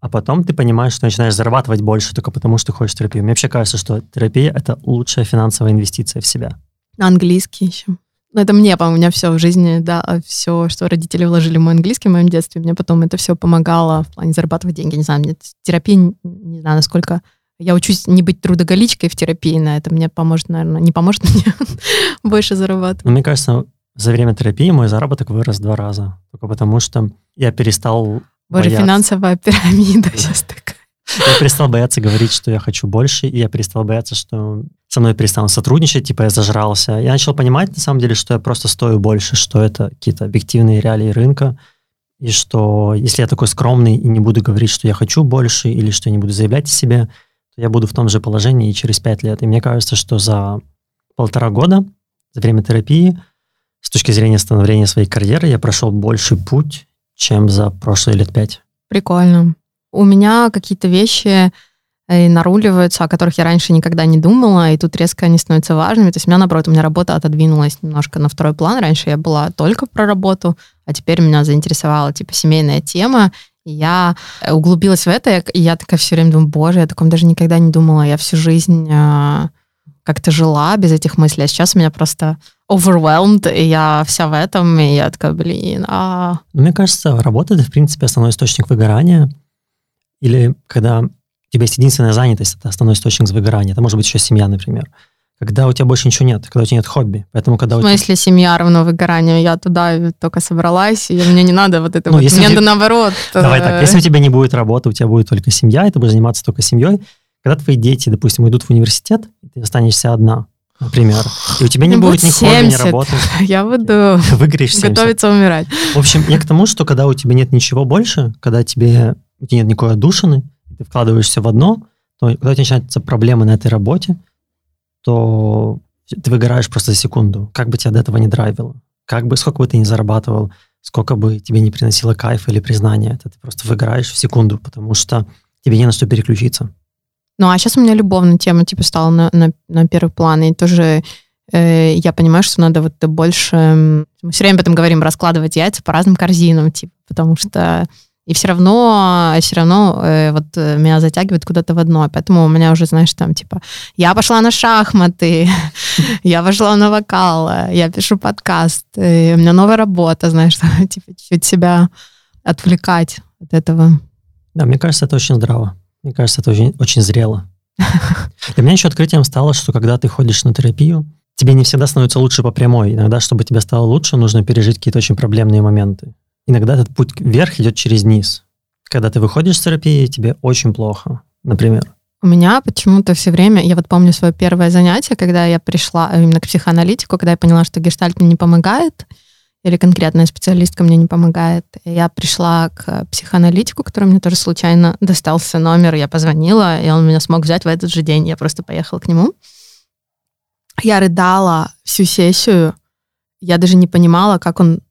а потом ты понимаешь, что начинаешь зарабатывать больше только потому, что хочешь терапию. Мне вообще кажется, что терапия — это лучшая финансовая инвестиция в себя. Английский еще. Ну, это мне, по-моему, у меня все в жизни, да, все, что родители вложили в мой английский в моем детстве, мне потом это все помогало в плане зарабатывать деньги. Не знаю, мне терапия, не знаю, насколько... Я учусь не быть трудоголичкой в терапии, на это мне поможет, наверное, не поможет [LAUGHS] мне больше зарабатывать. Ну, мне кажется, за время терапии мой заработок вырос два раза. Только потому что я перестал Боже, бояться. финансовая пирамида сейчас такая. Я перестал бояться говорить, что я хочу больше, и я перестал бояться, что со мной перестанут сотрудничать, типа я зажрался. Я начал понимать, на самом деле, что я просто стою больше, что это какие-то объективные реалии рынка, и что если я такой скромный и не буду говорить, что я хочу больше, или что я не буду заявлять о себе, я буду в том же положении и через пять лет. И мне кажется, что за полтора года, за время терапии, с точки зрения становления своей карьеры, я прошел больший путь, чем за прошлые лет пять. Прикольно. У меня какие-то вещи э, наруливаются, о которых я раньше никогда не думала, и тут резко они становятся важными. То есть у меня, наоборот, у меня работа отодвинулась немножко на второй план. Раньше я была только про работу, а теперь меня заинтересовала, типа, семейная тема, я э, углубилась в это, и я такая все время думаю, боже, я таком даже никогда не думала. Я всю жизнь э, как-то жила без этих мыслей, а сейчас у меня просто overwhelmed, и я вся в этом, и я такая, блин, а... Мне кажется, работа — это, в принципе, основной источник выгорания. Или когда у тебя есть единственная занятость, это основной источник выгорания. Это может быть еще семья, например. Когда у тебя больше ничего нет, когда у тебя нет хобби. Поэтому, когда в смысле тебя... семья равно выгоранию? Я туда только собралась, и мне не надо вот это ну, вот. Мне надо тебя... наоборот. Давай так, если у тебя не будет работы, у тебя будет только семья, и ты будешь заниматься только семьей, когда твои дети, допустим, идут в университет, ты останешься одна, например, и у тебя не будет ни хобби, ни работы. [LAUGHS] Я буду Выгоришь готовиться умирать. В общем, я к тому, что когда у тебя нет ничего больше, когда тебе у тебя нет никакой отдушины, ты вкладываешься в одно, то когда у тебя начинаются проблемы на этой работе, то ты выгораешь просто за секунду. Как бы тебя до этого не драйвило, как бы, сколько бы ты ни зарабатывал, сколько бы тебе не приносило кайфа или признания, это ты просто выгораешь в секунду, потому что тебе не на что переключиться. Ну, а сейчас у меня любовная тема, типа, стала на, на, на первый план, и тоже э, я понимаю, что надо вот больше... Мы все время об этом говорим, раскладывать яйца по разным корзинам, типа, потому что... И все равно, все равно э, вот меня затягивает куда-то в одно. Поэтому у меня уже, знаешь, там, типа, я пошла на шахматы, [LAUGHS] я пошла на вокал, я пишу подкаст, у меня новая работа, знаешь, [LAUGHS] типа, чуть-чуть себя отвлекать от этого. Да, мне кажется, это очень здраво. Мне кажется, это очень, очень зрело. [LAUGHS] Для меня еще открытием стало, что когда ты ходишь на терапию, тебе не всегда становится лучше по прямой. Иногда, чтобы тебе стало лучше, нужно пережить какие-то очень проблемные моменты. Иногда этот путь вверх идет через низ. Когда ты выходишь с терапии, тебе очень плохо, например. У меня почему-то все время, я вот помню свое первое занятие, когда я пришла именно к психоаналитику, когда я поняла, что гештальт мне не помогает, или конкретная специалистка мне не помогает. Я пришла к психоаналитику, который мне тоже случайно достался номер, я позвонила, и он меня смог взять в этот же день. Я просто поехала к нему. Я рыдала всю сессию. Я даже не понимала, как он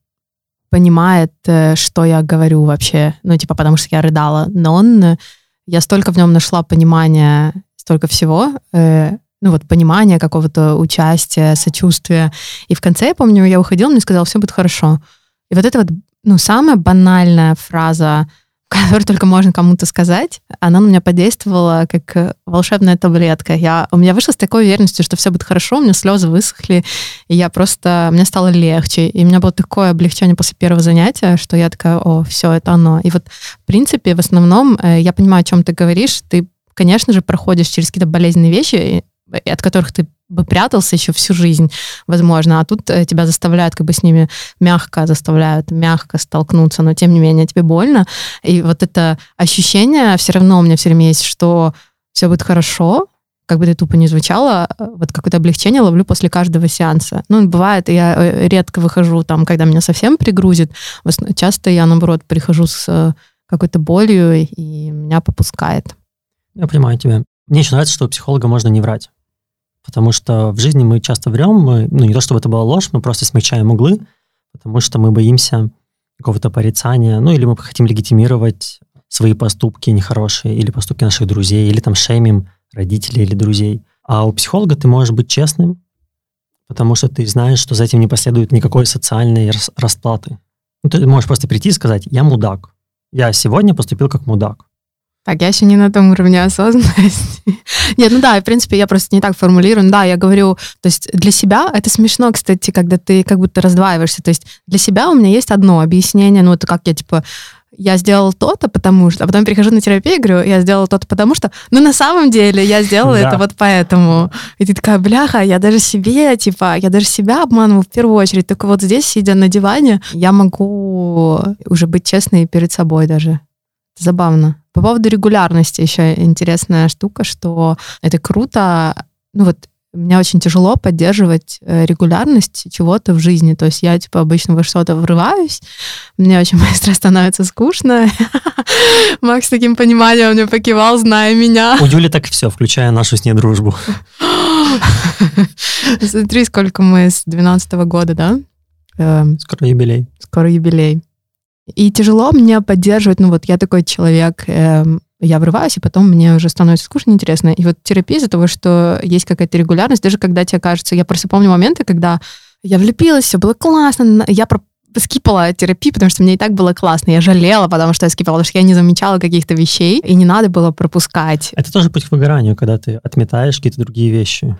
понимает, э, что я говорю вообще. Ну, типа, потому что я рыдала. Но он... Я столько в нем нашла понимания столько всего, э, ну вот понимания какого-то участия, сочувствия. И в конце, я помню, я уходила, мне сказал, все будет хорошо. И вот это вот, ну, самая банальная фраза, которую только можно кому-то сказать, она на меня подействовала как волшебная таблетка. Я, у меня вышло с такой уверенностью, что все будет хорошо, у меня слезы высохли, и я просто, мне стало легче. И у меня было такое облегчение после первого занятия, что я такая, о, все, это оно. И вот, в принципе, в основном, э, я понимаю, о чем ты говоришь, ты конечно же, проходишь через какие-то болезненные вещи, от которых ты бы прятался еще всю жизнь, возможно, а тут э, тебя заставляют как бы с ними мягко заставляют мягко столкнуться, но тем не менее тебе больно, и вот это ощущение все равно у меня все время есть, что все будет хорошо, как бы это тупо не звучало, э, вот какое-то облегчение ловлю после каждого сеанса. Ну, бывает, я э, редко выхожу там, когда меня совсем пригрузит, часто я, наоборот, прихожу с какой-то болью, и меня попускает. Я понимаю тебя. Мне еще нравится, что у психолога можно не врать. Потому что в жизни мы часто врем, мы, ну не то чтобы это была ложь, мы просто смягчаем углы, потому что мы боимся какого-то порицания, ну или мы хотим легитимировать свои поступки нехорошие, или поступки наших друзей, или там шеймим родителей или друзей. А у психолога ты можешь быть честным, потому что ты знаешь, что за этим не последует никакой социальной расплаты. Ну, ты можешь просто прийти и сказать, я мудак. Я сегодня поступил как мудак. Так, я еще не на том уровне осознанности. [LAUGHS] Нет, ну да, в принципе, я просто не так формулирую. Да, я говорю, то есть для себя, это смешно, кстати, когда ты как будто раздваиваешься. То есть для себя у меня есть одно объяснение, ну это как я, типа, я сделал то-то, потому что... А потом перехожу на терапию и говорю, я сделала то-то, потому что... Ну, на самом деле, я сделала это вот поэтому. И ты такая, бляха, я даже себе, типа, я даже себя обманываю в первую очередь. Только вот здесь, сидя на диване, я могу уже быть честной перед собой даже. Забавно. По поводу регулярности еще интересная штука, что это круто. Ну вот мне очень тяжело поддерживать э, регулярность чего-то в жизни. То есть я, типа, обычно во что-то врываюсь, мне очень [LAUGHS] быстро становится скучно. [LAUGHS] Макс таким пониманием мне покивал, зная меня. У Юли так все, включая нашу с ней дружбу. [LAUGHS] Смотри, сколько мы с 12 года, да? Эм, скоро юбилей. Скоро юбилей. И тяжело мне поддерживать, ну вот я такой человек, э, я врываюсь, и потом мне уже становится скучно, интересно. И вот терапия из-за того, что есть какая-то регулярность, даже когда тебе кажется, я просто помню моменты, когда я влюбилась, все было классно, я про скипала терапию, потому что мне и так было классно. Я жалела, потому что я скипала, потому что я не замечала каких-то вещей, и не надо было пропускать. Это тоже путь к выгоранию, когда ты отметаешь какие-то другие вещи.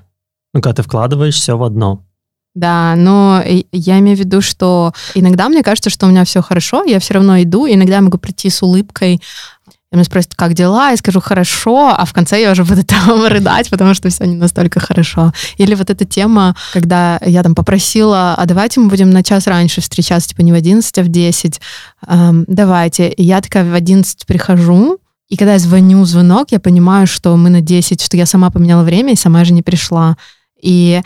Ну, когда ты вкладываешь все в одно. Да, но я имею в виду, что иногда мне кажется, что у меня все хорошо, я все равно иду, иногда я могу прийти с улыбкой, и меня спросят, как дела, я скажу хорошо, а в конце я уже буду [LAUGHS] там рыдать, потому что все не настолько хорошо. Или вот эта тема, когда я там попросила, а давайте мы будем на час раньше встречаться, типа не в 11, а в 10, эм, давайте. И я такая в 11 прихожу, и когда я звоню звонок, я понимаю, что мы на 10, что я сама поменяла время и сама же не пришла. И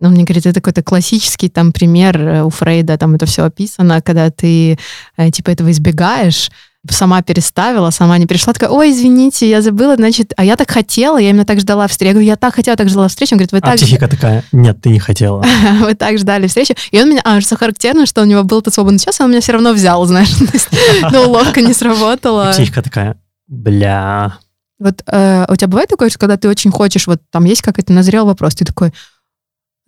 ну, мне говорит, это какой-то классический там пример э, у Фрейда, там это все описано, когда ты э, типа этого избегаешь, сама переставила, сама не пришла, такая, ой, извините, я забыла, значит, а я так хотела, я именно так ждала встречи. Я говорю, я так хотела, так ждала встречи. Он говорит, вы а так... психика такая, нет, ты не хотела. [LAUGHS] Вы так ждали встречи. И он меня, а, что характерно, что у него был тот свободный час, он меня все равно взял, [LAUGHS] знаешь. Но уловка не сработала. Психика такая, бля. Вот э, у тебя бывает такое, что когда ты очень хочешь, вот там есть какой-то назрел вопрос, ты такой,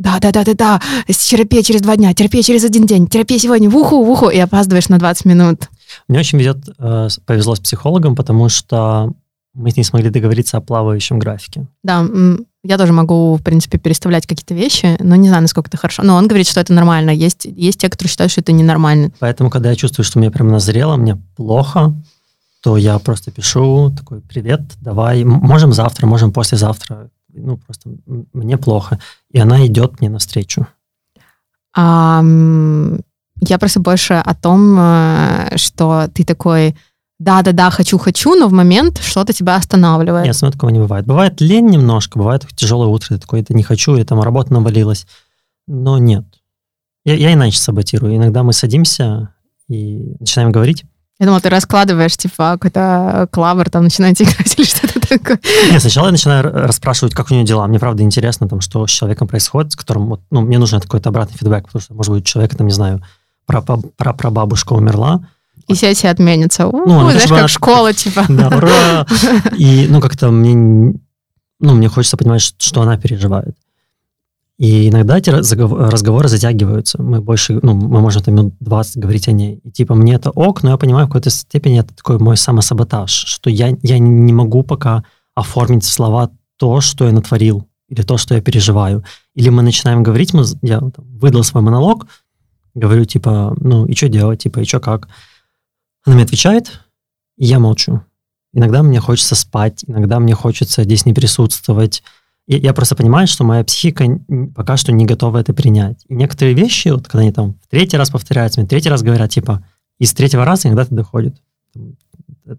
да, да, да, да, да, терапия через два дня, терапия через один день, терапия сегодня, в уху, в уху, и опаздываешь на 20 минут. Мне очень везет, э, повезло с психологом, потому что мы с ней смогли договориться о плавающем графике. Да, я тоже могу, в принципе, переставлять какие-то вещи, но не знаю, насколько это хорошо. Но он говорит, что это нормально. Есть, есть те, которые считают, что это ненормально. Поэтому, когда я чувствую, что мне прям назрело, мне плохо, то я просто пишу такой, привет, давай, можем завтра, можем послезавтра, ну, просто мне плохо. И она идет мне навстречу. А, я просто больше о том, э, что ты такой, да-да-да, хочу-хочу, но в момент что-то тебя останавливает. Нет, со такого не бывает. Бывает лень немножко, бывает тяжелое утро, ты такой, это не хочу, и там работа навалилась. Но нет. Я, я иначе саботирую. Иногда мы садимся и начинаем говорить, я думала, ты раскладываешь, типа, какой-то клавер, там, начинаете играть [LAUGHS] или что-то такое. Нет, сначала я начинаю расспрашивать, как у нее дела. Мне, правда, интересно, там, что с человеком происходит, с которым, вот, ну, мне нужен какой-то обратный фидбэк, потому что, может быть, человек, там, не знаю, про, про, про бабушка умерла, и сессия отменится. У, ну, знаешь, как она... школа, типа. [LAUGHS] Да, ура! [LAUGHS] И, ну, как-то мне ну, мне хочется понимать, что она переживает. И иногда эти разговоры затягиваются. Мы больше, ну, мы можем там минут 20 говорить о ней. И типа мне это ок, но я понимаю, в какой-то степени это такой мой самосаботаж, что я, я не могу пока оформить слова то, что я натворил, или то, что я переживаю. Или мы начинаем говорить, мы, я там, выдал свой монолог, говорю, типа, ну, и что делать, типа, и что как. Она мне отвечает, и я молчу. Иногда мне хочется спать, иногда мне хочется здесь не присутствовать. Я просто понимаю, что моя психика пока что не готова это принять. И некоторые вещи, вот когда они там в третий раз повторяются, мне третий раз говорят, типа, из третьего раза иногда это доходит.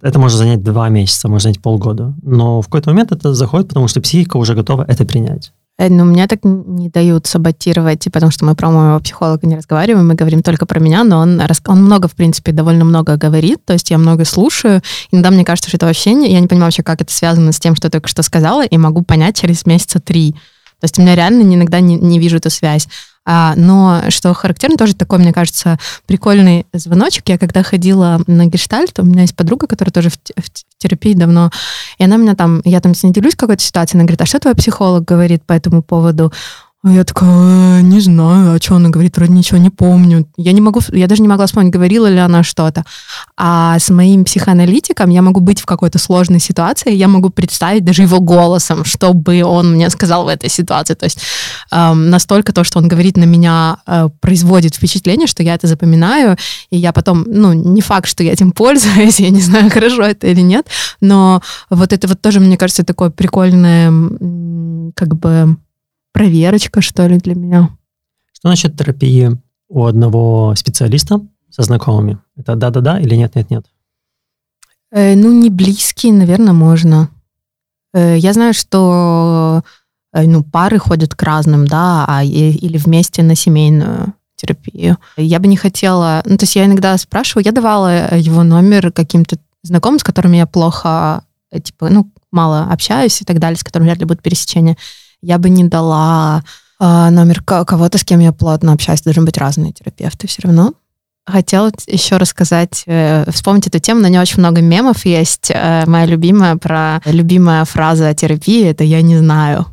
Это может занять два месяца, может занять полгода. Но в какой-то момент это заходит, потому что психика уже готова это принять. Э, ну, меня так не дают саботировать, потому что мы про моего психолога не разговариваем, мы говорим только про меня, но он, он много, в принципе, довольно много говорит, то есть я много слушаю. Иногда мне кажется, что это вообще... Не, я не понимаю вообще, как это связано с тем, что я только что сказала, и могу понять через месяца три. То есть у меня реально иногда не, не вижу эту связь. А, но что характерно, тоже такой, мне кажется, прикольный звоночек. Я когда ходила на гештальт, у меня есть подруга, которая тоже в, терапии давно, и она меня там, я там с ней делюсь какой-то ситуацией, она говорит, а что твой психолог говорит по этому поводу? А я такая, «Э, не знаю, а что она говорит, вроде ничего не помню. Я не могу, я даже не могла вспомнить, говорила ли она что-то. А с моим психоаналитиком я могу быть в какой-то сложной ситуации, я могу представить даже его голосом, что бы он мне сказал в этой ситуации. То есть эм, настолько то, что он говорит на меня, э, производит впечатление, что я это запоминаю, и я потом, ну, не факт, что я этим [LAUGHS] пользуюсь, я не знаю, хорошо это или нет, но вот это вот тоже, мне кажется, такое прикольное, как бы проверочка, что ли, для меня. Что насчет терапии у одного специалиста со знакомыми? Это да-да-да или нет-нет-нет? Э, ну, не близкие, наверное, можно. Э, я знаю, что э, ну, пары ходят к разным, да, а, и, или вместе на семейную терапию. Я бы не хотела... Ну, то есть я иногда спрашиваю, я давала его номер каким-то знакомым, с которыми я плохо, э, типа, ну, мало общаюсь и так далее, с которыми вряд ли будет пересечение я бы не дала э, номер кого-то, с кем я плотно общаюсь. Должны быть разные терапевты все равно. Хотела еще рассказать, э, вспомнить эту тему, на нее очень много мемов есть. Э, моя любимая про любимая фраза о терапии это я не знаю.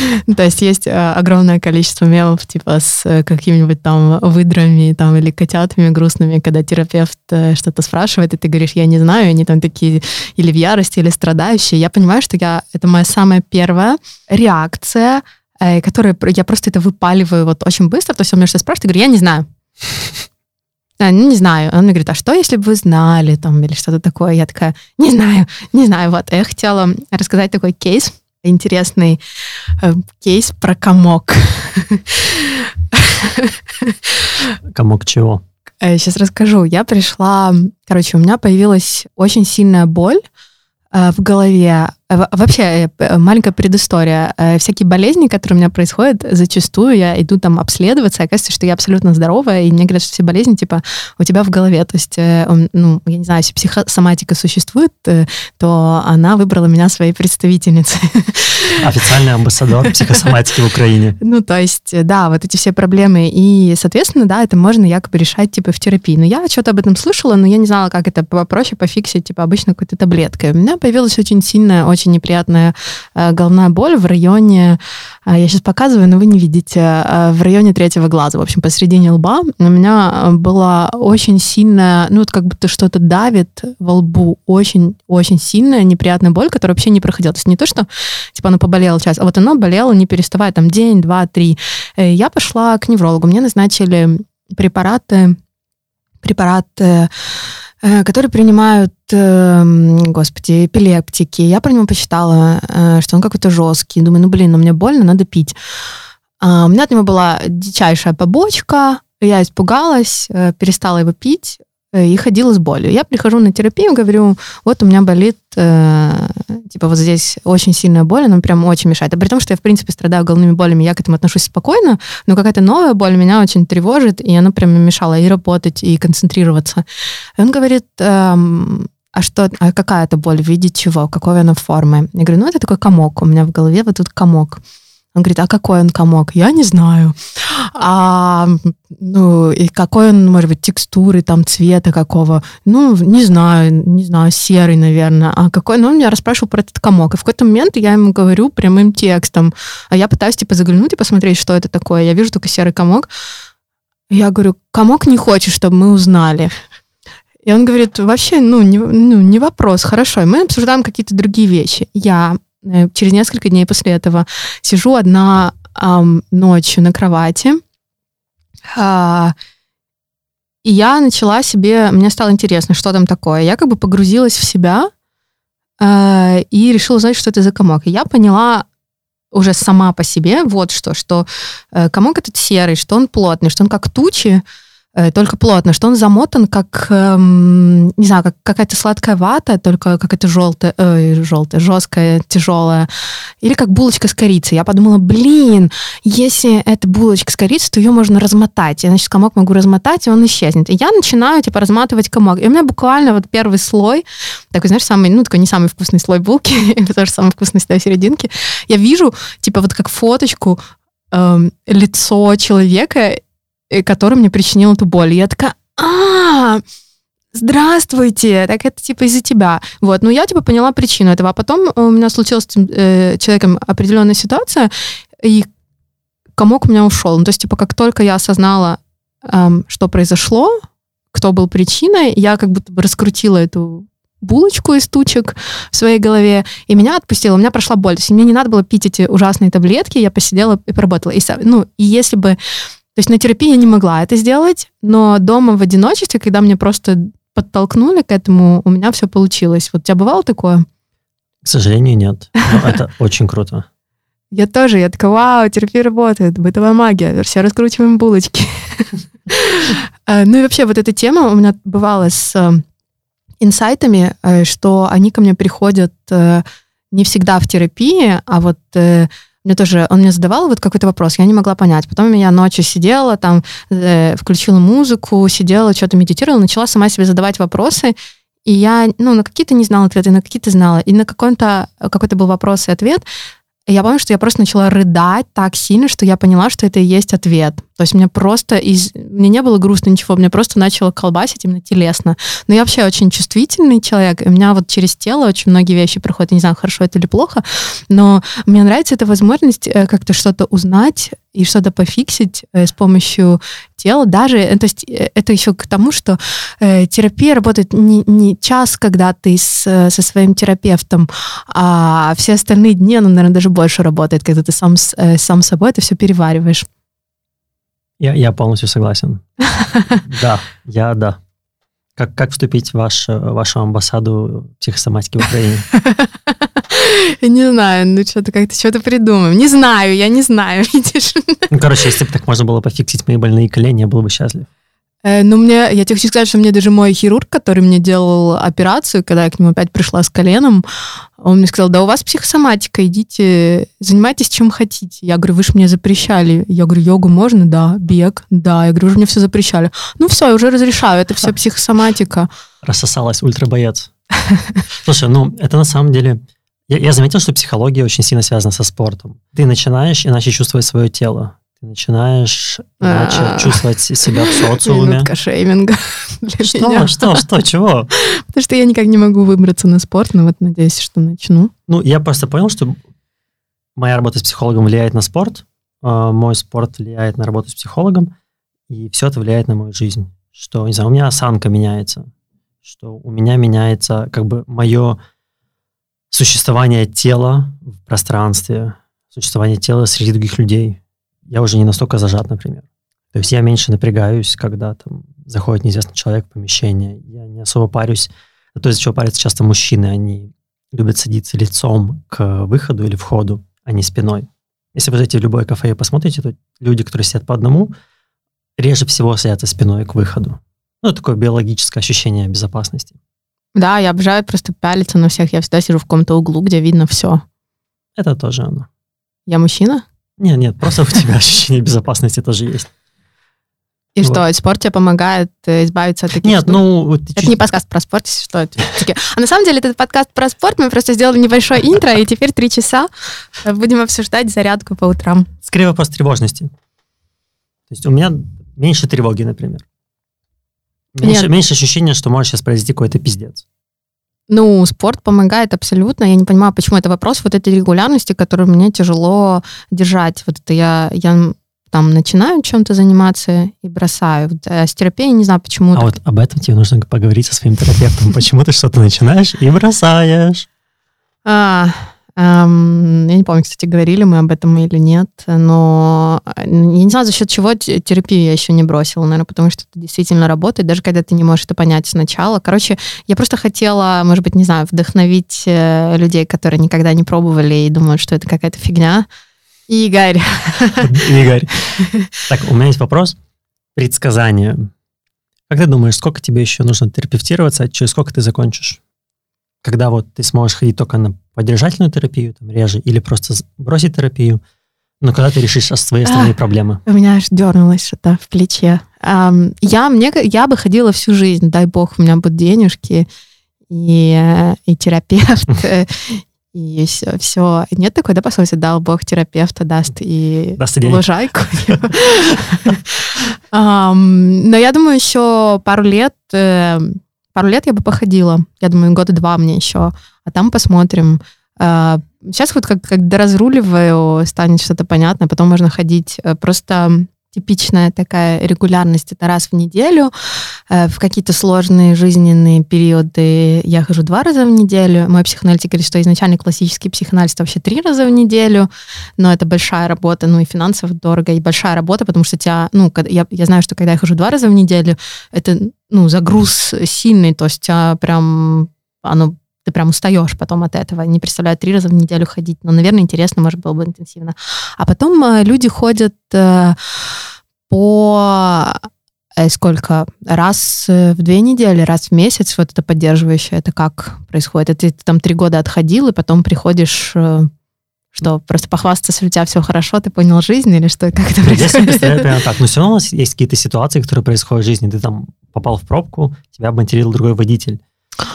[LAUGHS] То есть есть э, огромное количество мемов, типа с э, какими-нибудь там выдрами там, или котятами грустными, когда терапевт э, что-то спрашивает, и ты говоришь, я не знаю, они там такие или в ярости, или страдающие. Я понимаю, что я, это моя самая первая реакция, которая я просто это выпаливаю вот очень быстро. То есть он меня что-то спрашивает, я говорю, я не знаю. А, ну, не знаю. Он мне говорит, а что, если бы вы знали, там, или что-то такое? Я такая, не знаю, не знаю. Вот, я хотела рассказать такой кейс интересный э, кейс про комок. Комок чего? Сейчас э, расскажу. Я пришла, короче, у меня появилась очень сильная боль Э, в голове. Э, вообще, э, маленькая предыстория. Всякие болезни, которые у меня происходят, зачастую я иду там обследоваться, и оказывается, что я абсолютно здоровая, и мне говорят, что все болезни, типа, у тебя в голове. То есть, ну, я не знаю, если психосоматика существует, то она выбрала меня своей представительницей. [LAUGHS] Официальный амбассадор психосоматики в Украине. [LAUGHS] Ну, то есть, да, вот эти все проблемы. И, соответственно, да, это можно якобы решать, типа, в терапии. Но я что-то об этом слышала, но я не знала, как это попроще пофиксить, типа, обычно какой-то таблеткой. У меня появилась очень сильная, очень неприятная э, головная боль в районе, э, я сейчас показываю, но вы не видите, э, в районе третьего глаза, в общем, посередине лба. У меня была очень сильная, ну вот как будто что-то давит во лбу, очень-очень сильная неприятная боль, которая вообще не проходила. То есть не то, что типа оно поболело час, а вот оно болело не переставая, там день, два, три. Я пошла к неврологу, мне назначили препараты, препараты которые принимают, эм, господи, эпилептики. Я про него почитала, э, что он какой-то жесткий. Думаю, ну блин, ну мне больно, надо пить. А, у меня от него была дичайшая побочка, я испугалась, э, перестала его пить, Э, и ходила с болью. Я прихожу на терапию, говорю, вот у меня болит, э, типа вот здесь очень сильная боль, она прям очень мешает. А при том, что я, в принципе, страдаю головными болями, я к этому отношусь спокойно, но какая-то новая боль меня очень тревожит, и она прям мешала и работать, и концентрироваться. И он говорит, эм, а что, а какая это боль, в виде чего, какой она формы? Я говорю, ну это такой комок, у меня в голове вот тут комок. Он говорит, а какой он комок? Я не знаю. А, ну, и какой он, может быть, текстуры, там, цвета какого? Ну, не знаю, не знаю, серый, наверное. А какой? Ну, он меня расспрашивал про этот комок. И в какой-то момент я ему говорю прямым текстом. А я пытаюсь, типа, заглянуть и посмотреть, что это такое. Я вижу только серый комок. Я говорю, комок не хочет, чтобы мы узнали. И он говорит, вообще, ну, не, ну, не вопрос, хорошо. И мы обсуждаем какие-то другие вещи. Я через несколько дней после этого сижу одна эм, ночью на кровати, э, и я начала себе, мне стало интересно, что там такое. Я как бы погрузилась в себя э, и решила узнать, что это за комок. И я поняла уже сама по себе вот что, что э, комок этот серый, что он плотный, что он как тучи, Э, только плотно, что он замотан как, эм, не знаю, как какая-то сладкая вата, только какая-то желтая, э, желтая, жесткая, тяжелая, или как булочка с корицей. Я подумала, блин, если это булочка с корицей, то ее можно размотать. Я, значит, комок могу размотать, и он исчезнет. И я начинаю, типа, разматывать комок. И у меня буквально вот первый слой, такой, знаешь, самый, ну, такой не самый вкусный слой булки, [LAUGHS] или тоже самый вкусный слой серединки, я вижу, типа, вот как фоточку, эм, лицо человека, который мне причинил эту боль. я такая, а, здравствуйте, так это типа из-за тебя. Вот, ну я типа поняла причину этого. А потом у меня случилась с э, человеком определенная ситуация, и комок у меня ушел. Ну, то есть, типа, как только я осознала, эм, что произошло, кто был причиной, я как будто бы раскрутила эту булочку из тучек в своей голове, и меня отпустило, у меня прошла боль. То есть мне не надо было пить эти ужасные таблетки, я посидела и поработала. И, ну, и если бы то есть на терапии я не могла это сделать, но дома в одиночестве, когда мне просто подтолкнули к этому, у меня все получилось. Вот у тебя бывало такое? К сожалению, нет. Но это очень круто. Я тоже, я такая, вау, терапия работает, бытовая магия, все раскручиваем булочки. Э, ну и вообще вот эта тема у меня бывала с э, инсайтами, э, что они ко мне приходят не всегда в терапии, а вот мне тоже, он мне задавал вот какой-то вопрос, я не могла понять. Потом я ночью сидела, там, э, включила музыку, сидела, что-то медитировала, начала сама себе задавать вопросы, и я, ну, на какие-то не знала ответы, на какие-то знала. И на какой-то, какой-то был вопрос и ответ, я помню, что я просто начала рыдать так сильно, что я поняла, что это и есть ответ. То есть мне просто из... Мне не было грустно ничего, мне просто начало колбасить именно телесно. Но я вообще очень чувствительный человек, и у меня вот через тело очень многие вещи проходят. Я не знаю, хорошо это или плохо, но мне нравится эта возможность э, как-то что-то узнать и что-то пофиксить э, с помощью тела. Даже, э, то есть это еще к тому, что э, терапия работает не, не час, когда ты с, со своим терапевтом, а все остальные дни, она, наверное, даже больше работает, когда ты сам, э, сам собой это все перевариваешь. Я, я полностью согласен. [LAUGHS] Да, я да. Как, как вступить в ваш, вашу амбассаду психосоматики в Украине? [LAUGHS] [LAUGHS] Не знаю, ну что-то как-то что-то придумаем. Не знаю, я не знаю, [LAUGHS] видишь. Ну, короче, если бы так можно было пофиксить мои больные колени, я был бы счастлив. Э, ну, мне, я тебе хочу сказать, что мне даже мой хирург, который мне делал операцию, когда я к нему опять пришла с коленом, он мне сказал, да у вас психосоматика, идите, занимайтесь чем хотите. Я говорю, вы же мне запрещали. Я говорю, йогу можно? Да. Бег? Да. Я говорю, уже мне все запрещали. Ну все, я уже разрешаю, это все [LAUGHS] психосоматика. Рассосалась ультрабоец. Слушай, ну это на самом деле... Я, я заметил, что психология очень сильно связана со спортом. Ты начинаешь иначе чувствовать свое тело ты начинаешь иначе а. чувствовать себя в [LAUGHS] социуме. Минутка шейминга [LAUGHS] для что, меня. Что, что, чего? Потому что я никак не могу выбраться на спорт, но вот надеюсь, что начну. Ну, я просто понял, что моя работа с психологом влияет на спорт, а мой спорт влияет на работу с психологом, и все это влияет на мою жизнь. Что, не знаю, у меня осанка меняется, что у меня меняется как бы мое существование тела в пространстве, существование тела среди других людей я уже не настолько зажат, например. То есть я меньше напрягаюсь, когда там заходит неизвестный человек в помещение. Я не особо парюсь. То, из-за чего парятся часто мужчины, они любят садиться лицом к выходу или входу, а не спиной. Если вы зайдете в любое кафе и посмотрите, то люди, которые сидят по одному, реже всего садятся спиной к выходу. Ну, такое биологическое ощущение безопасности. Да, я обожаю просто пялиться на всех. Я всегда сижу в каком-то углу, где видно все. Это тоже оно. Я мужчина? Нет, нет, просто у тебя [LAUGHS] ощущение безопасности тоже есть. И Вот. что, спорт тебе помогает э, избавиться от таких Нет, штук? ну... вот ты Это чуть- не подкаст про спорт, что. А на самом деле этот подкаст про спорт. Мы просто сделали небольшое интро, и теперь три часа будем обсуждать зарядку по утрам. Скорее вопрос тревожности. То есть у меня меньше тревоги, например. Меньше, Нет. меньше ощущения, что может сейчас произойти какой-то пиздец. Ну, спорт помогает абсолютно. Я не понимаю, почему это вопрос вот этой регулярности, которую мне тяжело держать. Вот это я, я там начинаю чем-то заниматься и бросаю. А с терапией не знаю, почему. А так. вот об этом тебе нужно поговорить со своим терапевтом. Почему ты что-то начинаешь и бросаешь? А, эм, я не помню, кстати, говорили мы об этом или нет, но э, я не знаю, за счет чего те- терапию я еще не бросила, наверное, потому что это действительно работает, даже когда ты не можешь это понять сначала. Короче, я просто хотела, может быть, не знаю, вдохновить э, людей, которые никогда не пробовали и думают, что это какая-то фигня. Игорь, Игорь. Так, у меня есть вопрос. Предсказание. Как ты думаешь, сколько тебе еще нужно терапевтироваться, через сколько ты закончишь? Когда вот ты сможешь ходить только на поддержательную терапию, там, реже, или просто бросить терапию, но когда ты решишь свои основные А. проблемы? у меня аж дернулось что-то в плече. Ам, я, мне, я бы ходила всю жизнь, дай бог, у меня будут денежки и, и терапевт, [LAUGHS] и все, все. Нет такой, да, пословицы, дал бог терапевта даст и Даст и лужайку. [LAUGHS] Но я думаю, еще пару лет, э, пару лет я бы походила. Я думаю, года два мне еще. А там посмотрим. А, Сейчас вот как, как доразруливаю, станет что-то понятно, потом можно ходить. Э, Просто типичная такая регулярность это раз в неделю. Э, В какие-то сложные жизненные периоды я хожу два раза в неделю. Мой психоаналитик говорит, что изначально классический психоанализ вообще три раза в неделю, но это большая работа, ну и финансово дорого, и большая работа, потому что тебя, ну, я, я знаю, что когда я хожу два раза в неделю, это, ну, загруз сильный, то есть тебя прям, оно ты прям устаешь потом от этого. Не представляю, три раза в неделю ходить. Но, наверное, интересно, может, было бы интенсивно. А потом э, люди ходят э, по э, сколько? Раз в две недели, раз в месяц, вот это поддерживающее, это как происходит? Это ты там три года отходил, и потом приходишь, что, просто похвастаться, у тебя все хорошо, ты понял жизнь, или что, как это Я происходит? представляю примерно так. Но все равно у нас есть какие-то ситуации, которые происходят в жизни. Ты там попал в пробку, тебя обматерил другой водитель.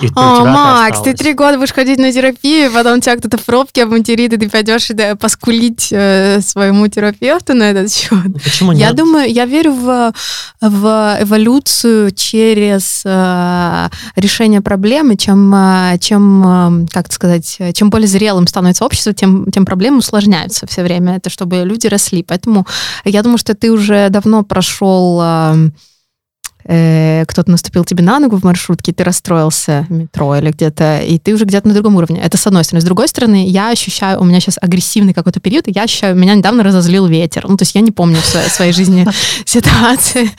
И А, Макс, ты три года будешь ходить на терапию, потом тебя кто-то в пробке обматерит, и ты пойдешь да, поскулить э, своему терапевту на этот счет. Ну, Почему Я нет? думаю, я верю в, в эволюцию через э, решение проблемы, чем, э, чем, э, как сказать, чем более зрелым становится общество, тем, тем проблемы усложняются все время. Это чтобы люди росли. Поэтому я думаю, что ты уже давно прошел э, э, кто-то наступил тебе на ногу в маршрутке, ты расстроился в метро или где-то, и ты уже где-то на другом уровне. Это с одной стороны. С другой стороны, я ощущаю, у меня сейчас агрессивный какой-то период, и я ощущаю, меня недавно разозлил ветер. Ну, то есть я не помню в своей, своей жизни [LAUGHS] ситуации.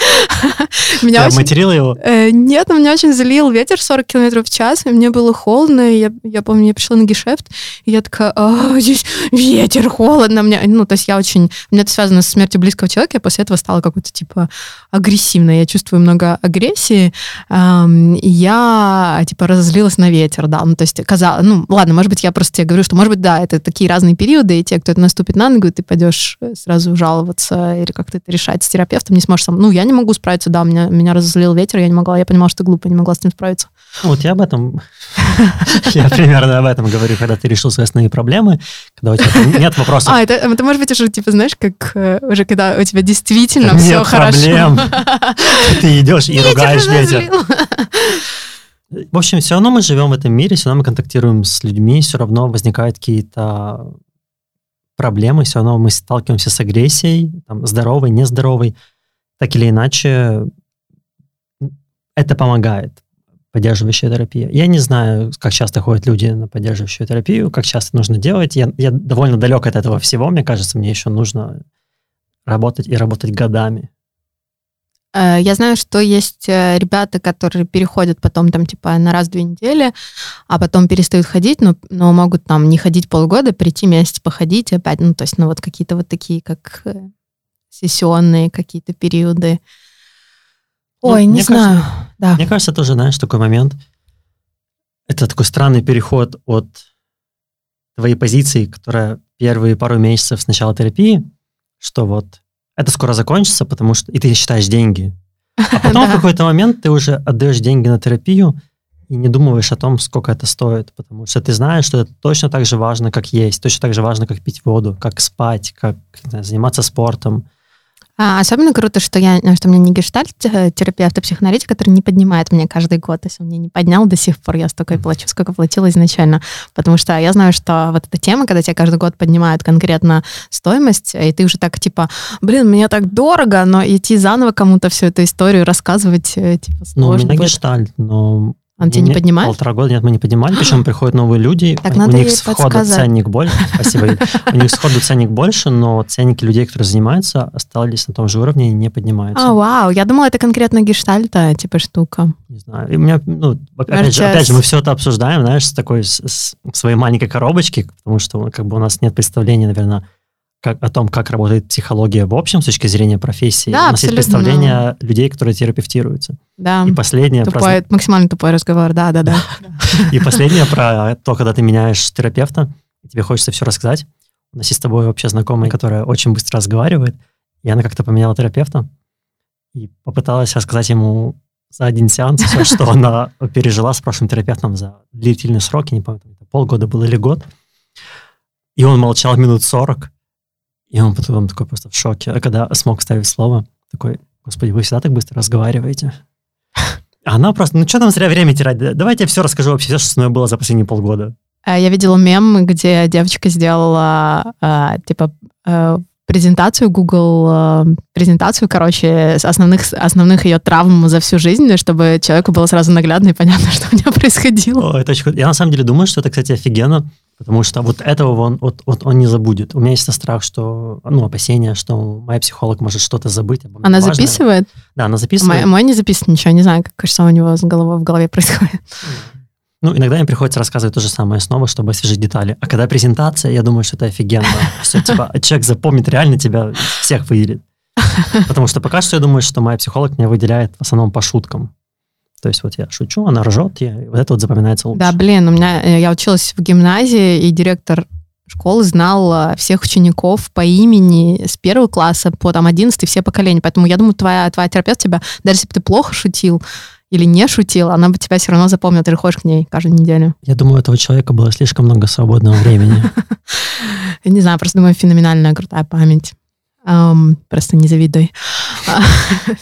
[LAUGHS] Меня очень... обматерила его? Э, Нет, меня очень залил ветер 40 километров в час, и мне было холодно, и я, я помню, я пришла на гешефт, и я такая, «А, здесь ветер, холодно. Мне, ну, то есть я очень... У меня это связано с смертью близкого человека, я после этого стала какой-то, типа, агрессивной. Я чувствую много агрессии, эм, я, типа, разозлилась на ветер, да. Ну, то есть, казалось... Ну, ладно, может быть, я просто тебе говорю, что, может быть, да, это такие разные периоды, и те, кто это наступит на ногу, ты пойдешь э, сразу жаловаться или как-то это решать с терапевтом, не сможешь сам... Ну, я не могу справиться, да, меня, меня разозлил ветер, я не могла, я понимала, что глупо, не могла с ним справиться. Вот я об этом, [LAUGHS] я примерно об этом говорю, когда ты решил свои основные проблемы, когда у тебя нет вопросов. А, это, это может быть уже, типа, знаешь, как э, уже когда у тебя действительно все хорошо. проблем. [LAUGHS] Ты идешь и Ветер ругаешь ветер. разозлил. В общем, все равно мы живем в этом мире, все равно мы контактируем с людьми, все равно возникают какие-то проблемы, все равно мы сталкиваемся с агрессией, там, здоровой, нездоровой. Так или иначе, это помогает, поддерживающая терапия. Я не знаю, как часто ходят люди на поддерживающую терапию, как часто нужно делать. Я, я довольно далек от этого всего, мне кажется, мне еще нужно работать и работать годами. Э, Я знаю, что есть э, ребята, которые переходят потом там типа на раз в две недели, а потом перестают ходить, но, но могут там не ходить полгода, прийти месяц походить опять, ну то есть, ну вот какие-то вот такие, как э, сессионные какие-то периоды. Ну, Ой, не мне знаю. да. Мне кажется, тоже, знаешь, такой момент. Это такой странный переход от твоей позиции, которая первые пару месяцев с начала терапии, что вот это скоро закончится, потому что... И ты считаешь деньги. А потом [LAUGHS] в какой-то момент ты уже отдаешь деньги на терапию и не думаешь о том, сколько это стоит, потому что ты знаешь, что это точно так же важно, как есть, точно так же важно, как пить воду, как спать, как знаю, заниматься спортом. А, особенно круто, что я, что у меня не гештальт-терапевт, а психоаналитик, который не поднимает меня каждый год. То есть он мне не поднял до сих пор, я столько и плачу, сколько платила изначально. Потому что я знаю, что вот эта тема, когда тебе каждый год поднимают конкретно стоимость, и ты уже так, типа, блин, мне так дорого, но идти заново кому-то всю эту историю рассказывать, э, типа, сложно Ну, у меня будет. гештальт, но Он тебя не поднимает? Полтора года нет, мы не поднимали, [GASPS] причем приходят новые люди, Так у надо них сходу ценник больше, [LAUGHS] спасибо, у них сходу ценник больше, но ценники людей, которые занимаются, остались на том же уровне и не поднимаются. А, вау, я думала, это конкретно гештальта, типа, штука. Не знаю. И у меня, ну, опять же, опять же, мы все это обсуждаем, знаешь, с такой с, с своей маленькой коробочки, потому что как бы у нас нет представления, наверное, как, о том, как работает психология в общем с точки зрения профессии. Да, у нас есть абсолютно. представление людей, которые терапевтируются. Да, И последнее, про, тупой, максимально тупой разговор, да-да-да. и последнее про то, когда ты меняешь терапевта, тебе хочется все рассказать. У нас есть с тобой вообще знакомая, которая очень быстро разговаривает, и она как-то поменяла терапевта и попыталась рассказать ему за один сеанс все, что она пережила с прошлым терапевтом за длительный срок, я не помню, полгода было или год. И он молчал минут 40, и он потом такой просто в шоке, а когда смог ставить слово, такой, господи, вы всегда так быстро разговариваете. А [LAUGHS] она просто, ну что там зря время терять, Да- давайте я все расскажу вообще, все, что со мной было за последние полгода. А Я видела мем, где девочка сделала, а, типа, э, презентацию, Google э, презентацию, короче, основных, основных ее травм за всю жизнь, чтобы человеку было сразу наглядно и понятно, [LAUGHS] что у него происходило. О, это очень круто. Я на самом деле думаю, что это, кстати, офигенно, потому что вот этого он, вот, вот он не забудет. У меня есть страх, что, ну, опасение, что моя психолог может что-то забыть. Она важное. записывает? Да, она записывает. Мой, мой не записывает ничего, не знаю, как, что у него с головой, в голове происходит. Ну, иногда мне приходится рассказывать то же самое снова, чтобы освежить детали. А когда презентация, я думаю, что это офигенно. [LAUGHS] Все, типа, человек запомнит, реально тебя всех выделит. [LAUGHS] Потому что пока что я думаю, что моя психолог меня выделяет в основном по шуткам. То есть вот я шучу, она ржет, и вот это вот запоминается лучше. Да, блин, у меня, э, я училась в гимназии, и директор школы знал а, всех учеников по имени с первого класса по там 11 все поколения. Поэтому я думаю, твоя, твоя терапевт тебя, даже если бы ты плохо шутил или не шутил, она бы тебя все равно запомнила. Ты же ходишь к ней каждую неделю. Я думаю, у этого человека было слишком много свободного времени. [LAUGHS] Я не знаю, просто думаю, феноменальная крутая память. Ам, просто не завидуй. [LAUGHS]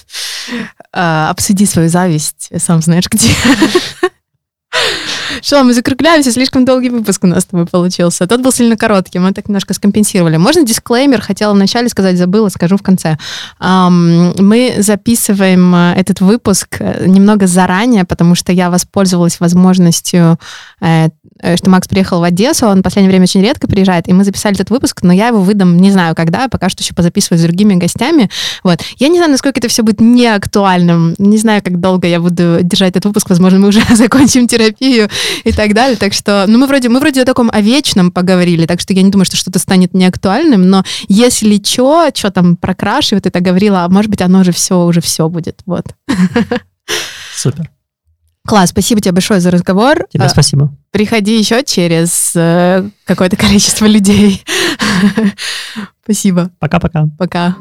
А, Обсуди свою зависть, сам знаешь где. [LAUGHS] Что, мы закругляемся, слишком долгий выпуск у нас с тобой получился. Тот был сильно короткий, мы так немножко скомпенсировали. Можно дисклеймер? Хотела вначале сказать, забыла, скажу в конце. Мы записываем э, этот выпуск э, немного заранее, потому что я воспользовалась возможностью, э, что Макс приехал в Одессу, он в последнее время очень редко приезжает, и мы записали этот выпуск, но я его выдам не знаю когда, пока что еще позаписываю с другими гостями. Вот. Я не знаю, насколько это все будет неактуальным, не знаю, как долго я буду держать этот выпуск, возможно, мы уже [LAUGHS] закончим терапию и так далее, так что, ну, мы вроде, мы вроде о таком о вечном поговорили, так что я не думаю, что что-то станет неактуальным, но если что, что там прокрашивает, это говорила, а может быть, оно же все, уже все будет, вот. Супер. Класс, спасибо тебе большое за разговор. Тебе А, спасибо. Приходи еще через э, какое-то количество людей. [LAUGHS] Спасибо. Пока-пока. Пока.